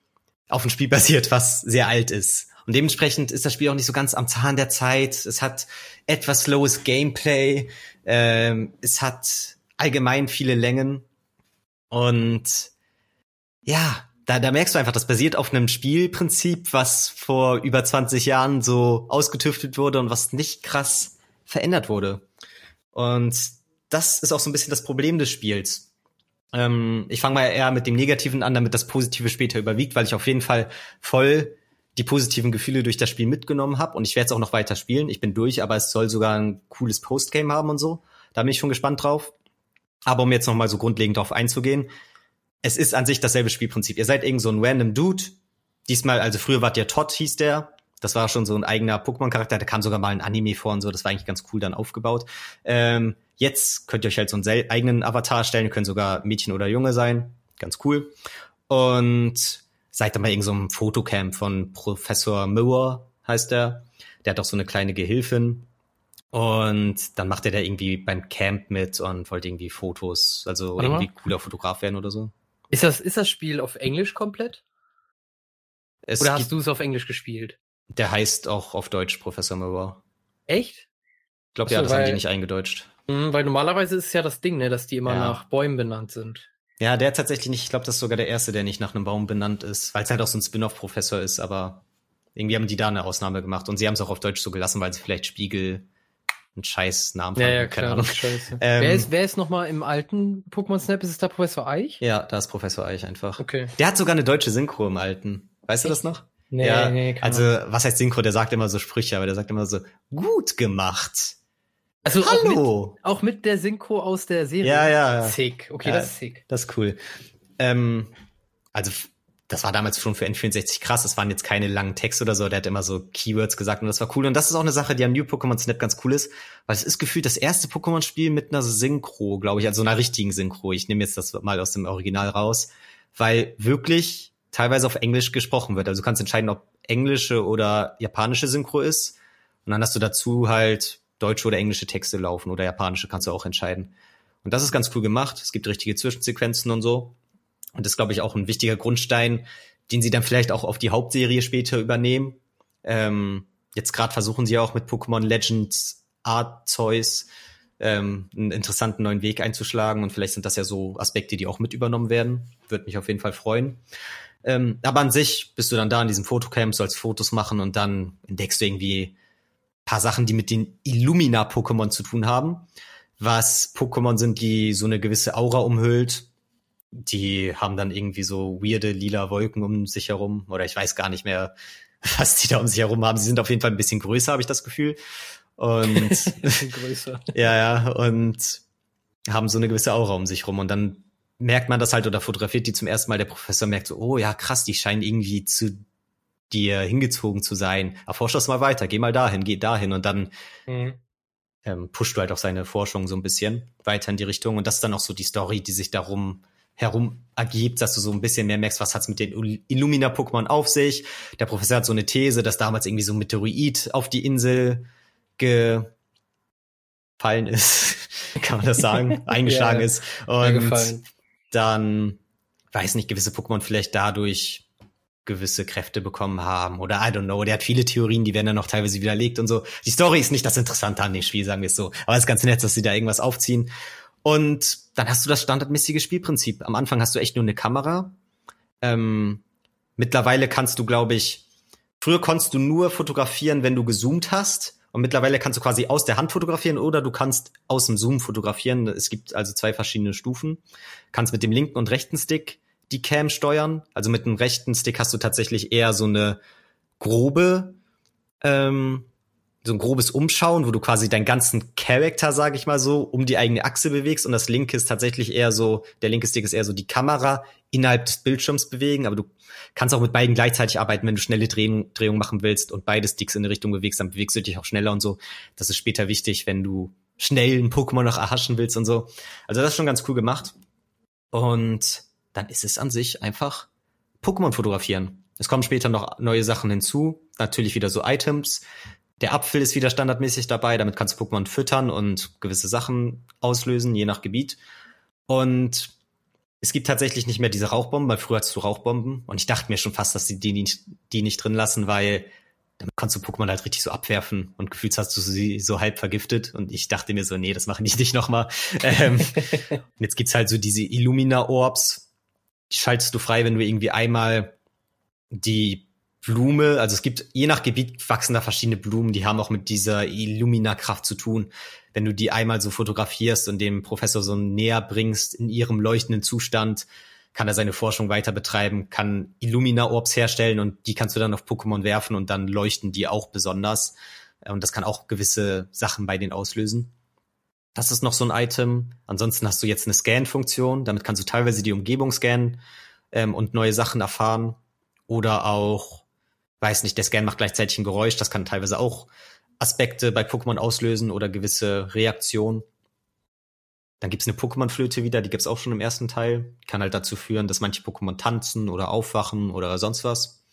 auf ein Spiel basiert, was sehr alt ist. Und dementsprechend ist das Spiel auch nicht so ganz am Zahn der Zeit. Es hat etwas slowes Gameplay. Ähm, es hat allgemein viele Längen. Und ja, da, da merkst du einfach, das basiert auf einem Spielprinzip, was vor über 20 Jahren so ausgetüftet wurde und was nicht krass verändert wurde. Und das ist auch so ein bisschen das Problem des Spiels. Ähm, ich fange mal eher mit dem Negativen an, damit das Positive später überwiegt, weil ich auf jeden Fall voll die positiven Gefühle durch das Spiel mitgenommen habe und ich werde es auch noch weiter spielen. Ich bin durch, aber es soll sogar ein cooles Postgame haben und so. Da bin ich schon gespannt drauf. Aber um jetzt noch mal so grundlegend drauf einzugehen, es ist an sich dasselbe Spielprinzip. Ihr seid irgend so ein random Dude. Diesmal, also früher wart ihr Todd, hieß der. Das war schon so ein eigener Pokémon-Charakter. Da kam sogar mal ein Anime vor und so. Das war eigentlich ganz cool dann aufgebaut. Ähm, jetzt könnt ihr euch halt so einen eigenen Avatar stellen. Ihr könnt sogar Mädchen oder Junge sein. Ganz cool. Und seid dann bei irgendeinem so Fotocamp von Professor Miller, heißt der. Der hat auch so eine kleine Gehilfin. Und dann macht er da irgendwie beim Camp mit und wollte irgendwie Fotos, also Warte irgendwie mal. cooler Fotograf werden oder so. Ist das, ist das Spiel auf Englisch komplett? Es Oder hast du es auf Englisch gespielt? Der heißt auch auf Deutsch Professor Moreau. Echt? Ich glaube, ja, das weil, haben die nicht eingedeutscht. Mh, weil normalerweise ist es ja das Ding, ne, dass die immer ja. nach Bäumen benannt sind. Ja, der tatsächlich nicht. Ich glaube, das ist sogar der erste, der nicht nach einem Baum benannt ist, weil es halt auch so ein Spin-off-Professor ist. Aber irgendwie haben die da eine Ausnahme gemacht und sie haben es auch auf Deutsch so gelassen, weil sie vielleicht Spiegel einen scheiß Namen ja, ja, klar, Ahnung. Scheiße. Ähm, wer ist, wer ist nochmal im alten Pokémon Snap? Ist es da Professor Eich? Ja, da ist Professor Eich einfach. Okay. Der hat sogar eine deutsche Synchro im alten. Weißt du das noch? Nee, ja, nee, Also, was heißt Synchro? Der sagt immer so Sprüche, aber der sagt immer so, gut gemacht. Also Hallo. Auch mit, auch mit der Synchro aus der Serie. Ja, ja. ja. Sick. Okay, ja, das ist sick. Das ist cool. Ähm, also das war damals schon für N64 krass. Das waren jetzt keine langen Texte oder so. Der hat immer so Keywords gesagt und das war cool. Und das ist auch eine Sache, die am New Pokémon Snap ganz cool ist, weil es ist gefühlt das erste Pokémon-Spiel mit einer Synchro, glaube ich, also einer richtigen Synchro. Ich nehme jetzt das mal aus dem Original raus, weil wirklich teilweise auf Englisch gesprochen wird. Also du kannst entscheiden, ob englische oder japanische Synchro ist. Und dann hast du dazu halt deutsche oder englische Texte laufen oder japanische kannst du auch entscheiden. Und das ist ganz cool gemacht. Es gibt richtige Zwischensequenzen und so. Und das ist, glaube ich, auch ein wichtiger Grundstein, den sie dann vielleicht auch auf die Hauptserie später übernehmen. Ähm, jetzt gerade versuchen sie auch mit Pokémon Legends Arceus ähm, einen interessanten neuen Weg einzuschlagen und vielleicht sind das ja so Aspekte, die auch mit übernommen werden. Würde mich auf jeden Fall freuen. Ähm, aber an sich bist du dann da in diesem Fotocamp, sollst Fotos machen und dann entdeckst du irgendwie paar Sachen, die mit den Illumina-Pokémon zu tun haben. Was Pokémon sind, die so eine gewisse Aura umhüllt die haben dann irgendwie so weirde lila Wolken um sich herum oder ich weiß gar nicht mehr, was die da um sich herum haben. Sie sind auf jeden Fall ein bisschen größer, habe ich das Gefühl. Und größer. ja, ja, und haben so eine gewisse Aura um sich rum und dann merkt man das halt oder fotografiert die zum ersten Mal. Der Professor merkt so, oh ja, krass, die scheinen irgendwie zu dir hingezogen zu sein. Erforsch das mal weiter, geh mal dahin, geh dahin und dann mhm. ähm, pusht du halt auch seine Forschung so ein bisschen weiter in die Richtung und das ist dann auch so die Story, die sich darum herum ergibt, dass du so ein bisschen mehr merkst, was hat's mit den Illumina-Pokémon auf sich. Der Professor hat so eine These, dass damals irgendwie so ein Meteorit auf die Insel gefallen ist, kann man das sagen, eingeschlagen ja, ist. Und dann, weiß nicht, gewisse Pokémon vielleicht dadurch gewisse Kräfte bekommen haben oder I don't know. Der hat viele Theorien, die werden dann noch teilweise widerlegt und so. Die Story ist nicht das Interessante an dem Spiel, sagen wir es so. Aber es ist ganz nett, dass sie da irgendwas aufziehen. Und dann hast du das standardmäßige Spielprinzip. Am Anfang hast du echt nur eine Kamera. Ähm, mittlerweile kannst du, glaube ich, früher konntest du nur fotografieren, wenn du gezoomt hast. Und mittlerweile kannst du quasi aus der Hand fotografieren oder du kannst aus dem Zoom fotografieren. Es gibt also zwei verschiedene Stufen. Kannst mit dem linken und rechten Stick die Cam steuern. Also mit dem rechten Stick hast du tatsächlich eher so eine grobe ähm, so ein grobes Umschauen, wo du quasi deinen ganzen Charakter, sag ich mal so, um die eigene Achse bewegst und das linke ist tatsächlich eher so, der linke Stick ist eher so die Kamera innerhalb des Bildschirms bewegen, aber du kannst auch mit beiden gleichzeitig arbeiten, wenn du schnelle Drehungen Drehung machen willst und beide Sticks in eine Richtung bewegst, dann bewegst du dich auch schneller und so. Das ist später wichtig, wenn du schnell ein Pokémon noch erhaschen willst und so. Also das ist schon ganz cool gemacht. Und dann ist es an sich einfach Pokémon fotografieren. Es kommen später noch neue Sachen hinzu, natürlich wieder so Items, der Apfel ist wieder standardmäßig dabei, damit kannst du Pokémon füttern und gewisse Sachen auslösen, je nach Gebiet. Und es gibt tatsächlich nicht mehr diese Rauchbomben, weil früher hattest du Rauchbomben. Und ich dachte mir schon fast, dass sie die nicht, die nicht drin lassen, weil damit kannst du Pokémon halt richtig so abwerfen und gefühlt hast du sie so halb vergiftet. Und ich dachte mir so, nee, das mache ich nicht nochmal. ähm, und jetzt gibt's halt so diese Illumina-Orbs. Die schaltest du frei, wenn du irgendwie einmal die Blume, also es gibt, je nach Gebiet wachsen da verschiedene Blumen, die haben auch mit dieser Illumina-Kraft zu tun. Wenn du die einmal so fotografierst und dem Professor so näher bringst in ihrem leuchtenden Zustand, kann er seine Forschung weiter betreiben, kann Illumina-Orbs herstellen und die kannst du dann auf Pokémon werfen und dann leuchten die auch besonders. Und das kann auch gewisse Sachen bei denen auslösen. Das ist noch so ein Item. Ansonsten hast du jetzt eine Scan-Funktion. Damit kannst du teilweise die Umgebung scannen ähm, und neue Sachen erfahren. Oder auch weiß nicht, der Scan macht gleichzeitig ein Geräusch, das kann teilweise auch Aspekte bei Pokémon auslösen oder gewisse Reaktionen. Dann gibt's eine Pokémon-Flöte wieder, die gibt's auch schon im ersten Teil. Kann halt dazu führen, dass manche Pokémon tanzen oder aufwachen oder sonst was.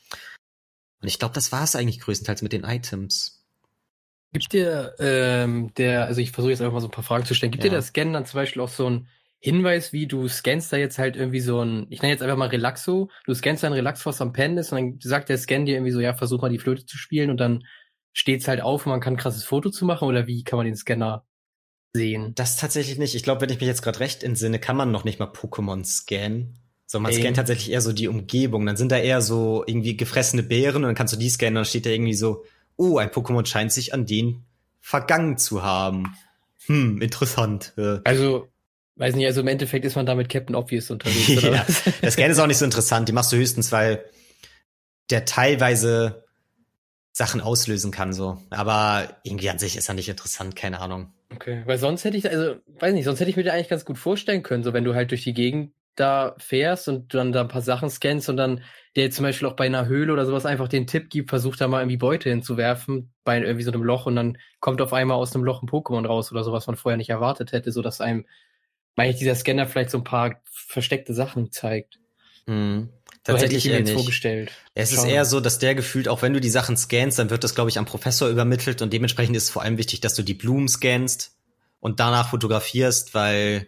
Und ich glaube, das war es eigentlich größtenteils mit den Items. Gibt dir ähm, der, also ich versuche jetzt einfach mal so ein paar Fragen zu stellen, gibt ja. dir der Scan dann zum Beispiel auch so ein Hinweis, wie du scannst da jetzt halt irgendwie so ein, ich nenne jetzt einfach mal Relaxo, du scannst ein Relaxo, was am Pen ist und dann sagt der Scan dir irgendwie so, ja, versuch mal die Flöte zu spielen und dann steht's halt auf und man kann ein krasses Foto zu machen oder wie kann man den Scanner sehen? Das tatsächlich nicht. Ich glaube, wenn ich mich jetzt gerade recht entsinne, kann man noch nicht mal Pokémon scannen. So, man Ey. scannt tatsächlich eher so die Umgebung. Dann sind da eher so irgendwie gefressene Beeren und dann kannst du die scannen und dann steht da irgendwie so, oh, ein Pokémon scheint sich an den vergangen zu haben. Hm, interessant. Also, weiß nicht, also im Endeffekt ist man da mit Captain Obvious unterwegs, oder ja, was? Das Scan ist auch nicht so interessant. Die machst du höchstens, weil der teilweise Sachen auslösen kann, so. Aber irgendwie an sich ist er nicht interessant, keine Ahnung. Okay, weil sonst hätte ich, also, weiß nicht, sonst hätte ich mir da eigentlich ganz gut vorstellen können, so wenn du halt durch die Gegend da fährst und dann da ein paar Sachen scannst und dann der zum Beispiel auch bei einer Höhle oder sowas einfach den Tipp gibt, versucht da mal irgendwie Beute hinzuwerfen bei irgendwie so einem Loch und dann kommt auf einmal aus einem Loch ein Pokémon raus oder sowas, man vorher nicht erwartet hätte, so dass einem, ich, dieser Scanner vielleicht so ein paar versteckte Sachen zeigt. Mhm. Tatsächlich so hätte ich mir jetzt vorgestellt. Es ist eher so, dass der gefühlt, auch wenn du die Sachen scannst, dann wird das, glaube ich, am Professor übermittelt und dementsprechend ist es vor allem wichtig, dass du die Blumen scannst und danach fotografierst, weil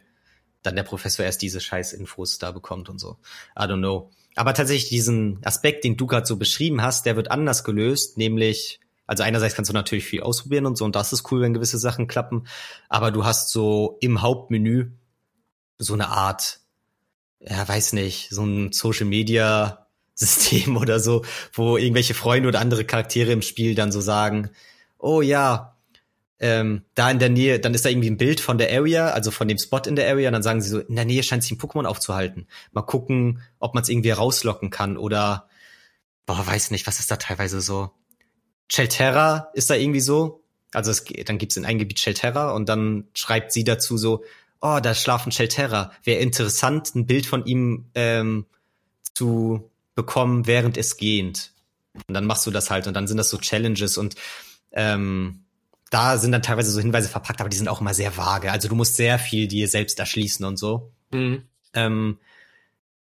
dann der Professor erst diese scheiß Infos da bekommt und so. I don't know. Aber tatsächlich diesen Aspekt, den du gerade so beschrieben hast, der wird anders gelöst, nämlich also einerseits kannst du natürlich viel ausprobieren und so und das ist cool, wenn gewisse Sachen klappen, aber du hast so im Hauptmenü so eine Art ja, weiß nicht, so ein Social Media System oder so, wo irgendwelche Freunde oder andere Charaktere im Spiel dann so sagen, oh ja, ähm, da in der Nähe, dann ist da irgendwie ein Bild von der Area, also von dem Spot in der Area, und dann sagen sie so, in der Nähe scheint sich ein Pokémon aufzuhalten. Mal gucken, ob man es irgendwie rauslocken kann oder, boah, weiß nicht, was ist da teilweise so? Chelterra ist da irgendwie so. Also es, dann gibt's in einem Gebiet Chelterra und dann schreibt sie dazu so, oh, da schlafen Shelterra. Wäre interessant, ein Bild von ihm ähm, zu bekommen, während es gehend. Und dann machst du das halt und dann sind das so Challenges und ähm, da sind dann teilweise so Hinweise verpackt, aber die sind auch immer sehr vage. Also du musst sehr viel dir selbst erschließen und so. Mhm. Ähm,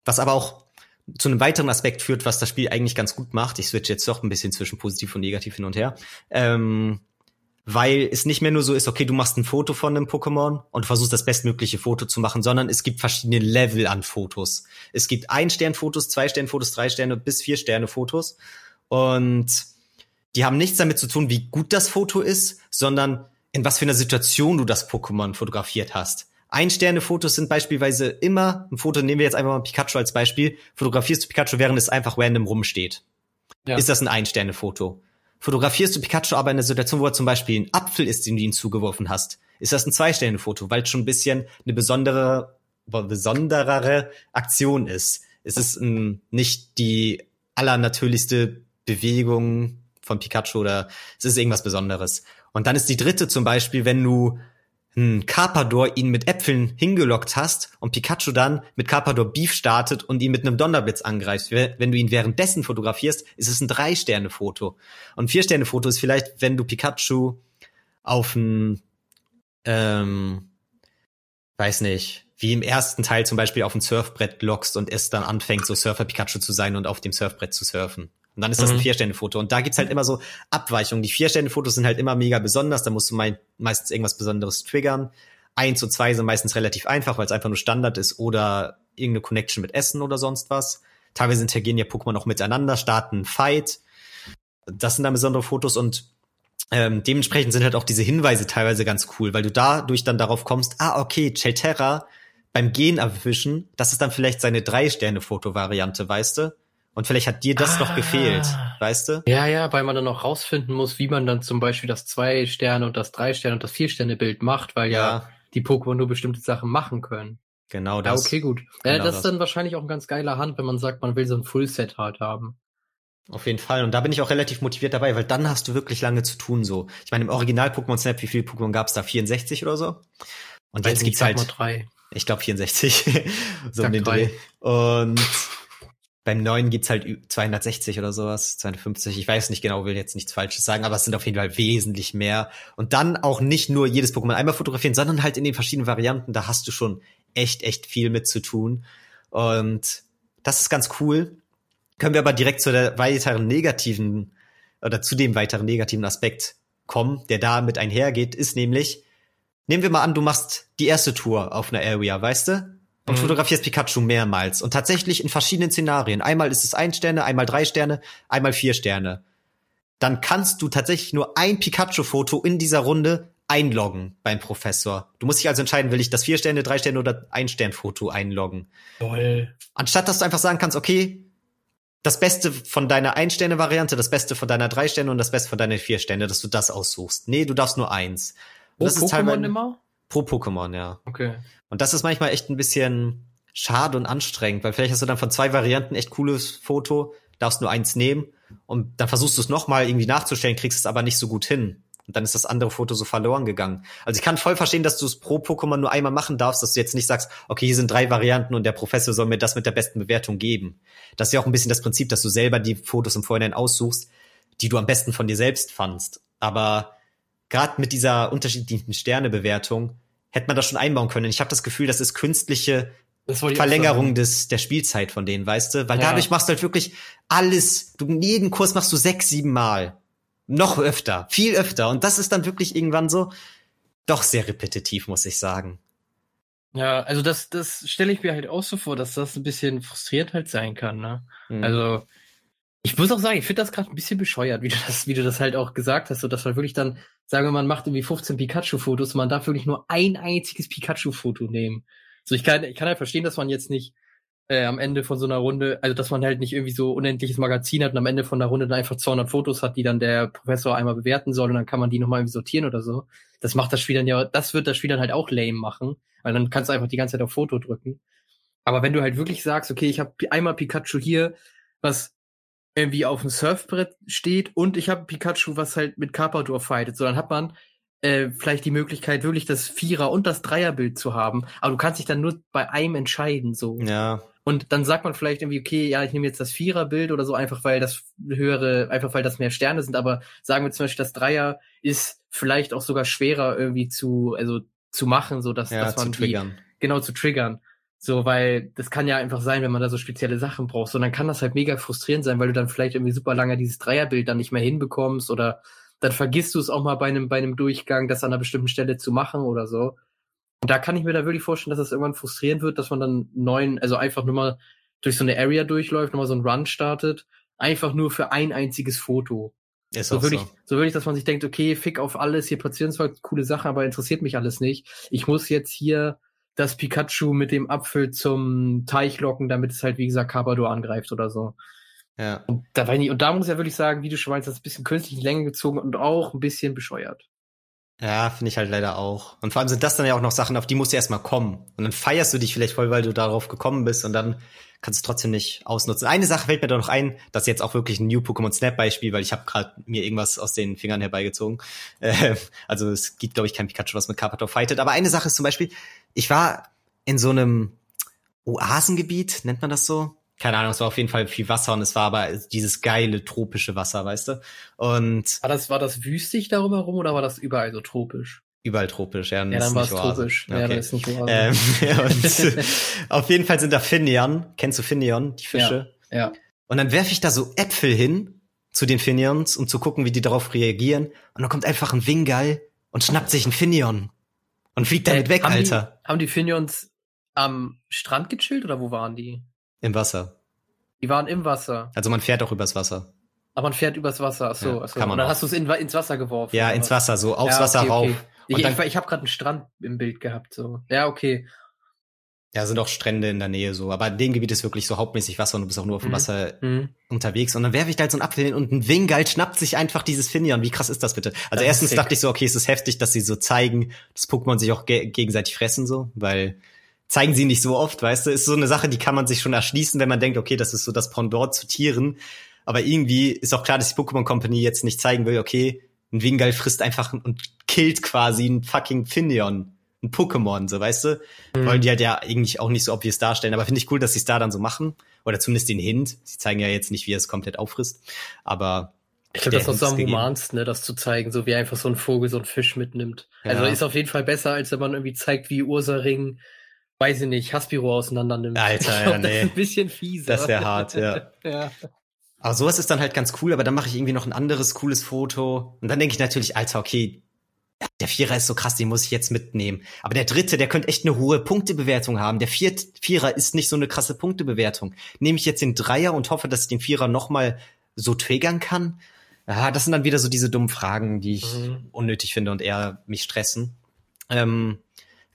was aber auch zu einem weiteren Aspekt führt, was das Spiel eigentlich ganz gut macht. Ich switch jetzt doch ein bisschen zwischen positiv und negativ hin und her. Ähm, weil es nicht mehr nur so ist, okay, du machst ein Foto von einem Pokémon und versuchst das bestmögliche Foto zu machen, sondern es gibt verschiedene Level an Fotos. Es gibt ein Stern Fotos, zwei Stern Fotos, drei Sterne bis vier Sterne Fotos und die haben nichts damit zu tun, wie gut das Foto ist, sondern in was für einer Situation du das Pokémon fotografiert hast. Ein Sterne Fotos sind beispielsweise immer ein Foto, nehmen wir jetzt einfach mal Pikachu als Beispiel, fotografierst du Pikachu, während es einfach random rumsteht. Ja. Ist das ein Ein Sterne Foto? Fotografierst du Pikachu aber in einer Situation, wo er zum Beispiel ein Apfel ist, den du ihm zugeworfen hast, ist das ein Zwei-Sterne-Foto, weil es schon ein bisschen eine besondere, besonderere Aktion ist. Es ist ein, nicht die allernatürlichste Bewegung von Pikachu oder es ist irgendwas Besonderes. Und dann ist die dritte zum Beispiel, wenn du hm, Carpador ihn mit Äpfeln hingelockt hast und Pikachu dann mit Carpador Beef startet und ihn mit einem Donnerblitz angreift. Wenn du ihn währenddessen fotografierst, ist es ein Drei-Sterne-Foto. Und Vier-Sterne-Foto ist vielleicht, wenn du Pikachu auf ein, ähm, weiß nicht, wie im ersten Teil zum Beispiel auf ein Surfbrett lockst und es dann anfängt, so Surfer Pikachu zu sein und auf dem Surfbrett zu surfen. Und dann ist das mhm. ein Vier-Sterne-Foto. Und da gibt's halt immer so Abweichungen. Die Vier-Sterne-Fotos sind halt immer mega besonders. Da musst du mei meistens irgendwas Besonderes triggern. Eins und zwei sind meistens relativ einfach, weil es einfach nur Standard ist oder irgendeine Connection mit Essen oder sonst was. Teilweise interagieren ja Pokémon auch miteinander, starten einen Fight. Das sind dann besondere Fotos und ähm, dementsprechend sind halt auch diese Hinweise teilweise ganz cool, weil du dadurch dann darauf kommst, ah, okay, Chelterra beim Gehen erwischen, das ist dann vielleicht seine Drei-Sterne-Foto-Variante, weißt du? Und vielleicht hat dir das ah, noch gefehlt, weißt du? Ja, ja, weil man dann noch rausfinden muss, wie man dann zum Beispiel das zwei Sterne und das drei Sterne und das vier Sterne Bild macht, weil ja, ja die Pokémon nur bestimmte Sachen machen können. Genau das. Ja, okay, gut. Genau ja, das ist dann wahrscheinlich auch ein ganz geiler Hand, wenn man sagt, man will so ein Full-Set halt haben. Auf jeden Fall. Und da bin ich auch relativ motiviert dabei, weil dann hast du wirklich lange zu tun so. Ich meine, im Original Pokémon Snap, wie viele Pokémon gab es da? 64 oder so? Und jetzt gibt's halt. Drei. Ich glaube 64. so um den Dreh. Und beim neuen gibt's halt 260 oder sowas, 250. Ich weiß nicht genau, will jetzt nichts Falsches sagen, aber es sind auf jeden Fall wesentlich mehr. Und dann auch nicht nur jedes Pokémon einmal fotografieren, sondern halt in den verschiedenen Varianten. Da hast du schon echt, echt viel mit zu tun. Und das ist ganz cool. Können wir aber direkt zu der weiteren negativen oder zu dem weiteren negativen Aspekt kommen, der da mit einhergeht, ist nämlich, nehmen wir mal an, du machst die erste Tour auf einer Area, weißt du? Und mhm. fotografierst Pikachu mehrmals. Und tatsächlich in verschiedenen Szenarien. Einmal ist es ein Sterne, einmal drei Sterne, einmal vier Sterne. Dann kannst du tatsächlich nur ein Pikachu-Foto in dieser Runde einloggen beim Professor. Du musst dich also entscheiden, will ich das vier Sterne, drei Sterne oder ein Stern-Foto einloggen. Toll. Anstatt dass du einfach sagen kannst, okay, das Beste von deiner Ein-Sterne-Variante, das Beste von deiner drei Sterne und das Beste von deiner vier Sterne, dass du das aussuchst. Nee, du darfst nur eins. Pro das Pokémon immer? Pro Pokémon, ja. Okay. Und das ist manchmal echt ein bisschen schade und anstrengend, weil vielleicht hast du dann von zwei Varianten echt cooles Foto, darfst nur eins nehmen und dann versuchst du es nochmal irgendwie nachzustellen, kriegst es aber nicht so gut hin. Und dann ist das andere Foto so verloren gegangen. Also ich kann voll verstehen, dass du es pro Pokémon nur einmal machen darfst, dass du jetzt nicht sagst, okay, hier sind drei Varianten und der Professor soll mir das mit der besten Bewertung geben. Das ist ja auch ein bisschen das Prinzip, dass du selber die Fotos im Vorhinein aussuchst, die du am besten von dir selbst fandst. Aber gerade mit dieser unterschiedlichen Sternebewertung hätte man das schon einbauen können. Ich habe das Gefühl, das ist künstliche Verlängerung des der Spielzeit von denen, weißt du? Weil ja. dadurch machst du halt wirklich alles. Du jeden Kurs machst du sechs, sieben Mal noch öfter, viel öfter. Und das ist dann wirklich irgendwann so doch sehr repetitiv, muss ich sagen. Ja, also das, das stelle ich mir halt auch so vor, dass das ein bisschen frustrierend halt sein kann, ne? Mhm. Also, ich muss auch sagen, ich finde das gerade ein bisschen bescheuert, wie du das, wie du das halt auch gesagt hast, so dass man wirklich dann, sagen wir, man macht irgendwie 15 Pikachu-Fotos, man darf wirklich nur ein einziges Pikachu-Foto nehmen. So, ich kann, ich kann halt verstehen, dass man jetzt nicht äh, am Ende von so einer Runde, also dass man halt nicht irgendwie so unendliches Magazin hat und am Ende von der Runde dann einfach 200 Fotos hat, die dann der Professor einmal bewerten soll und dann kann man die nochmal irgendwie sortieren oder so. Das macht das Spiel dann ja, das wird das Spiel dann halt auch lame machen, weil dann kannst du einfach die ganze Zeit auf Foto drücken. Aber wenn du halt wirklich sagst, okay, ich habe einmal Pikachu hier, was irgendwie auf dem Surfbrett steht und ich habe Pikachu, was halt mit Carpador fightet, so dann hat man äh, vielleicht die Möglichkeit, wirklich das Vierer- und das Dreierbild zu haben. Aber du kannst dich dann nur bei einem entscheiden, so. Ja. Und dann sagt man vielleicht irgendwie, okay, ja, ich nehme jetzt das Viererbild oder so, einfach weil das höhere, einfach weil das mehr Sterne sind, aber sagen wir zum Beispiel, das Dreier ist vielleicht auch sogar schwerer irgendwie zu, also zu machen, so dass, ja, dass man zu triggern. Die, genau zu triggern. So, weil das kann ja einfach sein, wenn man da so spezielle Sachen braucht. So, dann kann das halt mega frustrierend sein, weil du dann vielleicht irgendwie super lange dieses Dreierbild dann nicht mehr hinbekommst oder dann vergisst du es auch mal bei einem, bei einem Durchgang, das an einer bestimmten Stelle zu machen oder so. Und da kann ich mir da wirklich vorstellen, dass das irgendwann frustrierend wird, dass man dann neuen, also einfach nur mal durch so eine Area durchläuft, nochmal so einen Run startet, einfach nur für ein einziges Foto. Ist so wirklich, so. so wirklich, dass man sich denkt, okay, fick auf alles, hier passieren zwar coole Sachen, aber interessiert mich alles nicht. Ich muss jetzt hier das Pikachu mit dem Apfel zum Teich locken, damit es halt, wie gesagt, Carpador angreift oder so. Ja. Und da, war ich, und da muss ich ja wirklich sagen, wie du schon meinst, das ist ein bisschen künstlich in Länge gezogen und auch ein bisschen bescheuert. Ja, finde ich halt leider auch. Und vor allem sind das dann ja auch noch Sachen, auf die musst du erstmal kommen. Und dann feierst du dich vielleicht voll, weil du darauf gekommen bist und dann kannst du trotzdem nicht ausnutzen. Eine Sache fällt mir da noch ein, das ist jetzt auch wirklich ein New Pokémon Snap Beispiel, weil ich habe gerade mir irgendwas aus den Fingern herbeigezogen. Äh, also es gibt, glaube ich, kein Pikachu, was mit Carpador fightet. Aber eine Sache ist zum Beispiel, ich war in so einem Oasengebiet, nennt man das so? keine Ahnung, es war auf jeden Fall viel Wasser und es war aber dieses geile tropische Wasser, weißt du? Und war das war das wüstig darüber rum oder war das überall so tropisch? Überall tropisch, ja. Ja, dann war es tropisch. Okay. Ja, dann ist nicht Oase. Ähm, ja, und auf jeden Fall sind da Finion. Kennst du Finion, die Fische? Ja. ja. Und dann werfe ich da so Äpfel hin zu den Finions, um zu gucken, wie die darauf reagieren. Und dann kommt einfach ein Wingal und schnappt sich ein Finion und fliegt damit äh, weg, haben Alter. Die, haben die Finions am Strand gechillt oder wo waren die? Im Wasser. Die waren im Wasser. Also man fährt auch übers Wasser. Aber man fährt übers Wasser, ach so, ja, ach so. Kann man Und dann auch. hast du es in, ins Wasser geworfen. Ja, ins Wasser, so aufs ja, Wasser okay, rauf. Okay. Ich, dann, ich, ich habe gerade einen Strand im Bild gehabt, so. Ja, okay. Ja, sind auch Strände in der Nähe so. Aber in dem Gebiet ist wirklich so hauptmäßig Wasser und du bist auch nur auf dem mhm. Wasser mhm. unterwegs. Und dann werfe ich da halt so einen Apfel hin und ein Wingal schnappt sich einfach dieses Finion. Wie krass ist das bitte? Also das erstens dachte ich so, okay, es ist heftig, dass sie so zeigen, dass Pokémon sich auch ge gegenseitig fressen so, weil zeigen sie nicht so oft, weißt du? Ist so eine Sache, die kann man sich schon erschließen, wenn man denkt, okay, das ist so das Pendant zu Tieren. Aber irgendwie ist auch klar, dass die Pokémon Company jetzt nicht zeigen will, okay, ein Wingal frisst einfach und killt quasi ein fucking Finion, ein Pokémon, so weißt du? Mhm. Wollen die halt ja eigentlich auch nicht so obvious darstellen, aber finde ich cool, dass sie es da dann so machen. Oder zumindest den Hint. Sie zeigen ja jetzt nicht, wie er es komplett auffrisst. Aber ich glaube, das ist auch so am humansten, ne, das zu zeigen, so wie einfach so ein Vogel so ein Fisch mitnimmt. Ja. Also ist auf jeden Fall besser, als wenn man irgendwie zeigt, wie Ursaring weiß ich nicht, Haspiro auseinander nimmt. Alter, ja, nee. Das ist ein bisschen fies. Das wäre hart, ja. ja. Aber sowas ist dann halt ganz cool, aber dann mache ich irgendwie noch ein anderes cooles Foto. Und dann denke ich natürlich, Alter, okay, der Vierer ist so krass, den muss ich jetzt mitnehmen. Aber der Dritte, der könnte echt eine hohe Punktebewertung haben. Der Viert, Vierer ist nicht so eine krasse Punktebewertung. Nehme ich jetzt den Dreier und hoffe, dass ich den Vierer nochmal so triggern kann? Ja, das sind dann wieder so diese dummen Fragen, die ich mhm. unnötig finde und eher mich stressen. Ähm,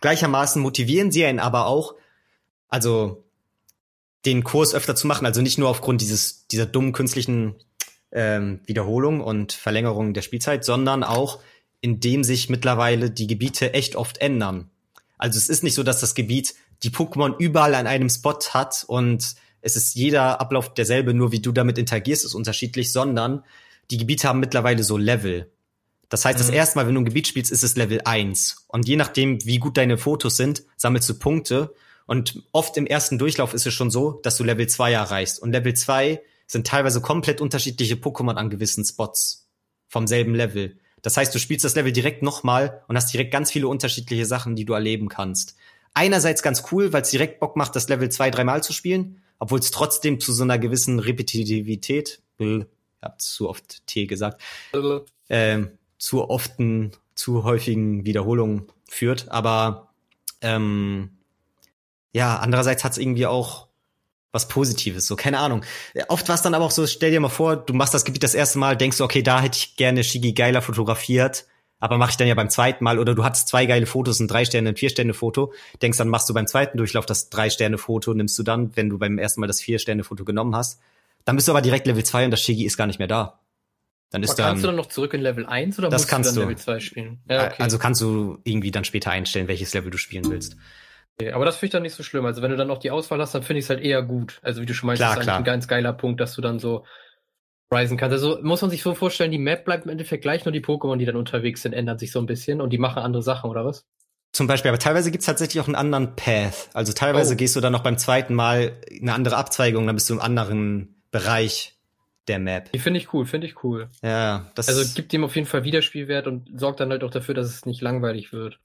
gleichermaßen motivieren sie einen aber auch, also den Kurs öfter zu machen, also nicht nur aufgrund dieses dieser dummen künstlichen ähm, Wiederholung und Verlängerung der Spielzeit, sondern auch indem sich mittlerweile die Gebiete echt oft ändern. Also es ist nicht so, dass das Gebiet die Pokémon überall an einem Spot hat und es ist jeder Ablauf derselbe, nur wie du damit interagierst, ist unterschiedlich, sondern die Gebiete haben mittlerweile so Level. Das heißt, mhm. das erste Mal, wenn du ein Gebiet spielst, ist es Level 1. Und je nachdem, wie gut deine Fotos sind, sammelst du Punkte. Und oft im ersten Durchlauf ist es schon so, dass du Level 2 erreichst. Und Level 2 sind teilweise komplett unterschiedliche Pokémon an gewissen Spots vom selben Level. Das heißt, du spielst das Level direkt nochmal und hast direkt ganz viele unterschiedliche Sachen, die du erleben kannst. Einerseits ganz cool, weil es direkt Bock macht, das Level zwei, dreimal zu spielen, obwohl es trotzdem zu so einer gewissen Repetitivität, ich hab zu oft T gesagt, äh, zu often, zu häufigen Wiederholungen führt. Aber ähm, ja, andererseits hat es irgendwie auch was Positives, so keine Ahnung. Oft war es dann aber auch so, stell dir mal vor, du machst das Gebiet das erste Mal, denkst du, okay, da hätte ich gerne Shigi geiler fotografiert, aber mache ich dann ja beim zweiten Mal oder du hattest zwei geile Fotos, ein drei Sterne, ein vier Sterne Foto, denkst dann machst du beim zweiten Durchlauf das drei Sterne Foto, nimmst du dann, wenn du beim ersten Mal das vier Sterne Foto genommen hast, dann bist du aber direkt Level 2 und das Shigi ist gar nicht mehr da. Dann ist aber dann, kannst du dann noch zurück in Level 1 oder das musst kannst du dann. Level 2 spielen? Ja, okay. Also kannst du irgendwie dann später einstellen, welches Level du spielen willst. Aber das finde ich dann nicht so schlimm. Also wenn du dann noch die Auswahl hast, dann finde ich es halt eher gut. Also wie du schon meinst, klar, ist eigentlich ein ganz geiler Punkt, dass du dann so reisen kannst. Also muss man sich so vorstellen, die Map bleibt im Endeffekt gleich, nur die Pokémon, die dann unterwegs sind, ändern sich so ein bisschen und die machen andere Sachen, oder was? Zum Beispiel, aber teilweise gibt's tatsächlich auch einen anderen Path. Also teilweise oh. gehst du dann noch beim zweiten Mal eine andere Abzweigung, dann bist du im anderen Bereich der Map. Die finde ich cool, finde ich cool. Ja, das Also gibt dem auf jeden Fall Wiederspielwert und sorgt dann halt auch dafür, dass es nicht langweilig wird.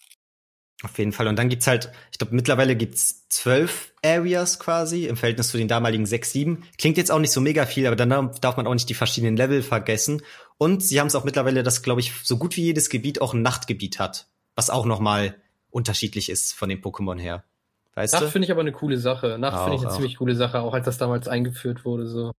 Auf jeden Fall. Und dann gibt's halt, ich glaube, mittlerweile gibt's zwölf Areas quasi im Verhältnis zu den damaligen sechs, sieben. Klingt jetzt auch nicht so mega viel, aber dann darf man auch nicht die verschiedenen Level vergessen. Und sie haben es auch mittlerweile, dass, glaube ich, so gut wie jedes Gebiet auch ein Nachtgebiet hat. Was auch nochmal unterschiedlich ist von den Pokémon her. Weißt Nacht finde ich aber eine coole Sache. Nacht finde ich eine auch. ziemlich coole Sache, auch als das damals eingeführt wurde, so.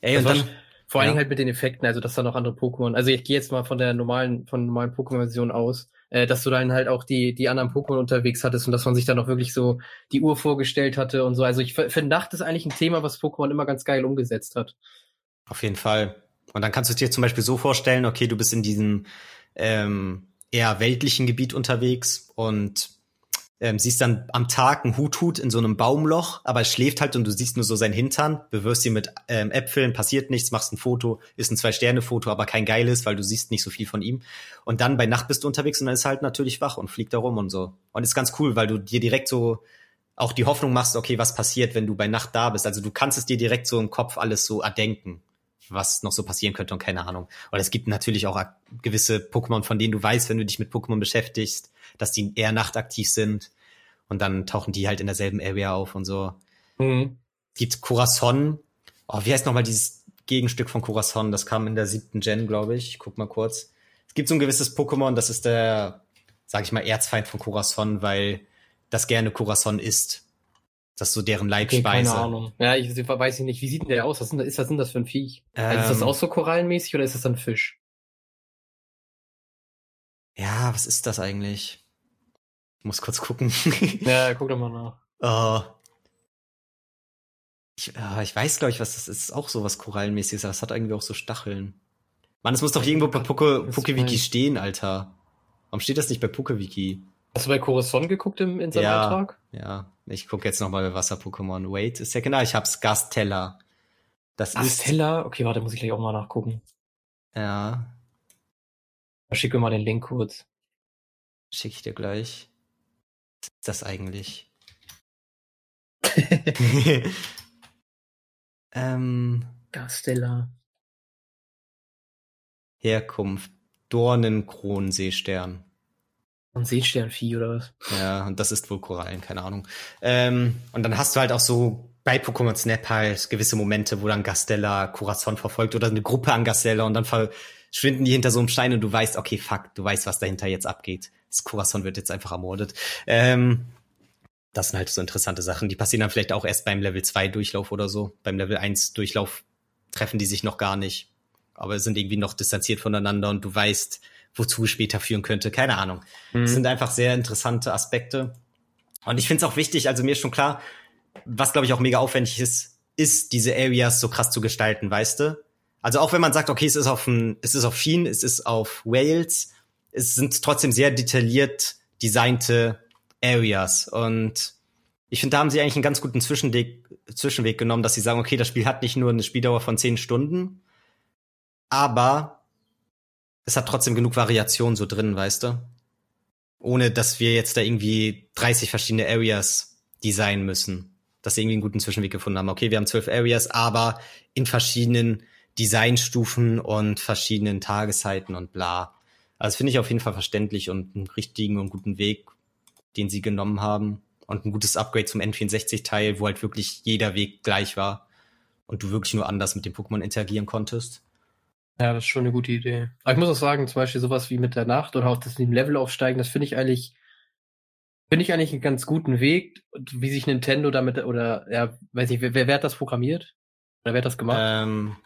Ey, das und dann, vor allen Dingen halt mit den Effekten, also dass da noch andere Pokémon, also ich gehe jetzt mal von der normalen, von normalen Pokémon-Version aus, äh, dass du dann halt auch die, die anderen Pokémon unterwegs hattest und dass man sich dann auch wirklich so die Uhr vorgestellt hatte und so. Also ich finde, Nacht ist eigentlich ein Thema, was Pokémon immer ganz geil umgesetzt hat. Auf jeden Fall. Und dann kannst du dir zum Beispiel so vorstellen, okay, du bist in diesem ähm, eher weltlichen Gebiet unterwegs und ähm, siehst dann am Tag ein Huthut in so einem Baumloch, aber schläft halt und du siehst nur so sein Hintern, bewirfst ihn mit ähm, Äpfeln, passiert nichts, machst ein Foto, ist ein Zwei-Sterne-Foto, aber kein geiles, weil du siehst nicht so viel von ihm. Und dann bei Nacht bist du unterwegs und dann ist er halt natürlich wach und fliegt da rum und so. Und ist ganz cool, weil du dir direkt so auch die Hoffnung machst, okay, was passiert, wenn du bei Nacht da bist. Also du kannst es dir direkt so im Kopf alles so erdenken, was noch so passieren könnte und keine Ahnung. Und es gibt natürlich auch gewisse Pokémon, von denen du weißt, wenn du dich mit Pokémon beschäftigst, dass die eher nachtaktiv sind. Und dann tauchen die halt in derselben Area auf und so. Mhm. Es gibt Corazon. Oh, wie heißt nochmal dieses Gegenstück von Corazon? Das kam in der siebten Gen, glaube ich. Ich guck mal kurz. Es gibt so ein gewisses Pokémon, das ist der, sag ich mal, Erzfeind von Corazon, weil das gerne Corazon isst. Das ist so deren Leibspeise. Okay, keine Ahnung. Ja, ich weiß nicht. Wie sieht denn der aus? Was ist das, denn das für ein Viech? Ähm, also ist das ähm. auch so korallenmäßig oder ist das dann Fisch? Ja, was ist das eigentlich? Ich muss kurz gucken. ja, guck doch mal nach. Oh. Ich, uh, ich weiß, glaube ich, was das ist. Auch so was Korallenmäßiges, aber es hat irgendwie auch so Stacheln. Mann, es muss doch irgendwo bei Poke, Pokewiki stehen, Alter. Warum steht das nicht bei Pokewiki? Hast du bei Coruscant geguckt im, in seinem ja, Beitrag? Ja, ich gucke jetzt nochmal bei Wasser-Pokémon. Wait a second. Ah, ich hab's Gastella. Das Gastella? Ist, okay, warte, muss ich gleich auch mal nachgucken. Ja. Schicke mal den Link kurz. Schicke ich dir gleich. Was ist das eigentlich? ähm. Gastella. Herkunft. Dornenkronenseestern. Ein Seesternvieh oder was? Ja, und das ist wohl Korallen, keine Ahnung. Ähm, und dann hast du halt auch so bei Pokémon Snap halt gewisse Momente, wo dann Gastella Corazon verfolgt oder eine Gruppe an Gastella und dann ver schwinden die hinter so einem Stein und du weißt, okay, fuck, du weißt, was dahinter jetzt abgeht. Das Corazon wird jetzt einfach ermordet. Ähm, das sind halt so interessante Sachen. Die passieren dann vielleicht auch erst beim Level 2 Durchlauf oder so. Beim Level 1 Durchlauf treffen die sich noch gar nicht. Aber sind irgendwie noch distanziert voneinander und du weißt, wozu es später führen könnte. Keine Ahnung. Mhm. Das sind einfach sehr interessante Aspekte. Und ich finde es auch wichtig, also mir ist schon klar, was glaube ich auch mega aufwendig ist, ist diese Areas so krass zu gestalten, weißt du? Also auch wenn man sagt, okay, es ist auf ein, es ist auf Sheen, es ist auf Wales, es sind trotzdem sehr detailliert designte Areas und ich finde, da haben sie eigentlich einen ganz guten Zwischenweg, Zwischenweg genommen, dass sie sagen, okay, das Spiel hat nicht nur eine Spieldauer von zehn Stunden, aber es hat trotzdem genug Variation so drin, weißt du? Ohne dass wir jetzt da irgendwie 30 verschiedene Areas designen müssen. Dass sie irgendwie einen guten Zwischenweg gefunden haben. Okay, wir haben zwölf Areas, aber in verschiedenen Designstufen und verschiedenen Tageszeiten und bla. Also finde ich auf jeden Fall verständlich und einen richtigen und guten Weg, den sie genommen haben. Und ein gutes Upgrade zum N64-Teil, wo halt wirklich jeder Weg gleich war und du wirklich nur anders mit dem Pokémon interagieren konntest. Ja, das ist schon eine gute Idee. Aber ich muss auch sagen, zum Beispiel sowas wie mit der Nacht oder auch das in dem Level aufsteigen, das finde ich eigentlich, finde ich eigentlich einen ganz guten Weg, wie sich Nintendo damit, oder, ja, weiß nicht, wer, wer hat das programmiert? Oder wer hat das gemacht? Ähm,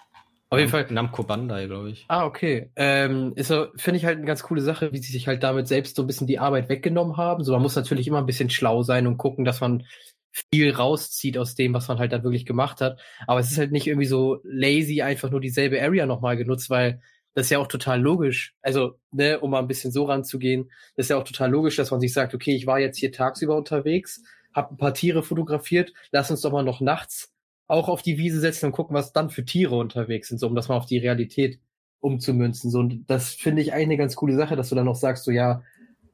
auf jeden Fall. Namco Bandai, glaube ich. Ah, okay. Ähm, ist so, finde ich halt eine ganz coole Sache, wie sie sich halt damit selbst so ein bisschen die Arbeit weggenommen haben. So, man muss natürlich immer ein bisschen schlau sein und gucken, dass man viel rauszieht aus dem, was man halt dann wirklich gemacht hat. Aber es ist halt nicht irgendwie so lazy, einfach nur dieselbe Area nochmal genutzt, weil das ist ja auch total logisch. Also, ne, um mal ein bisschen so ranzugehen, das ist ja auch total logisch, dass man sich sagt, okay, ich war jetzt hier tagsüber unterwegs, habe ein paar Tiere fotografiert, lass uns doch mal noch nachts auch auf die Wiese setzen und gucken, was dann für Tiere unterwegs sind, so um das mal auf die Realität umzumünzen. So, und das finde ich eigentlich eine ganz coole Sache, dass du dann noch sagst, so ja,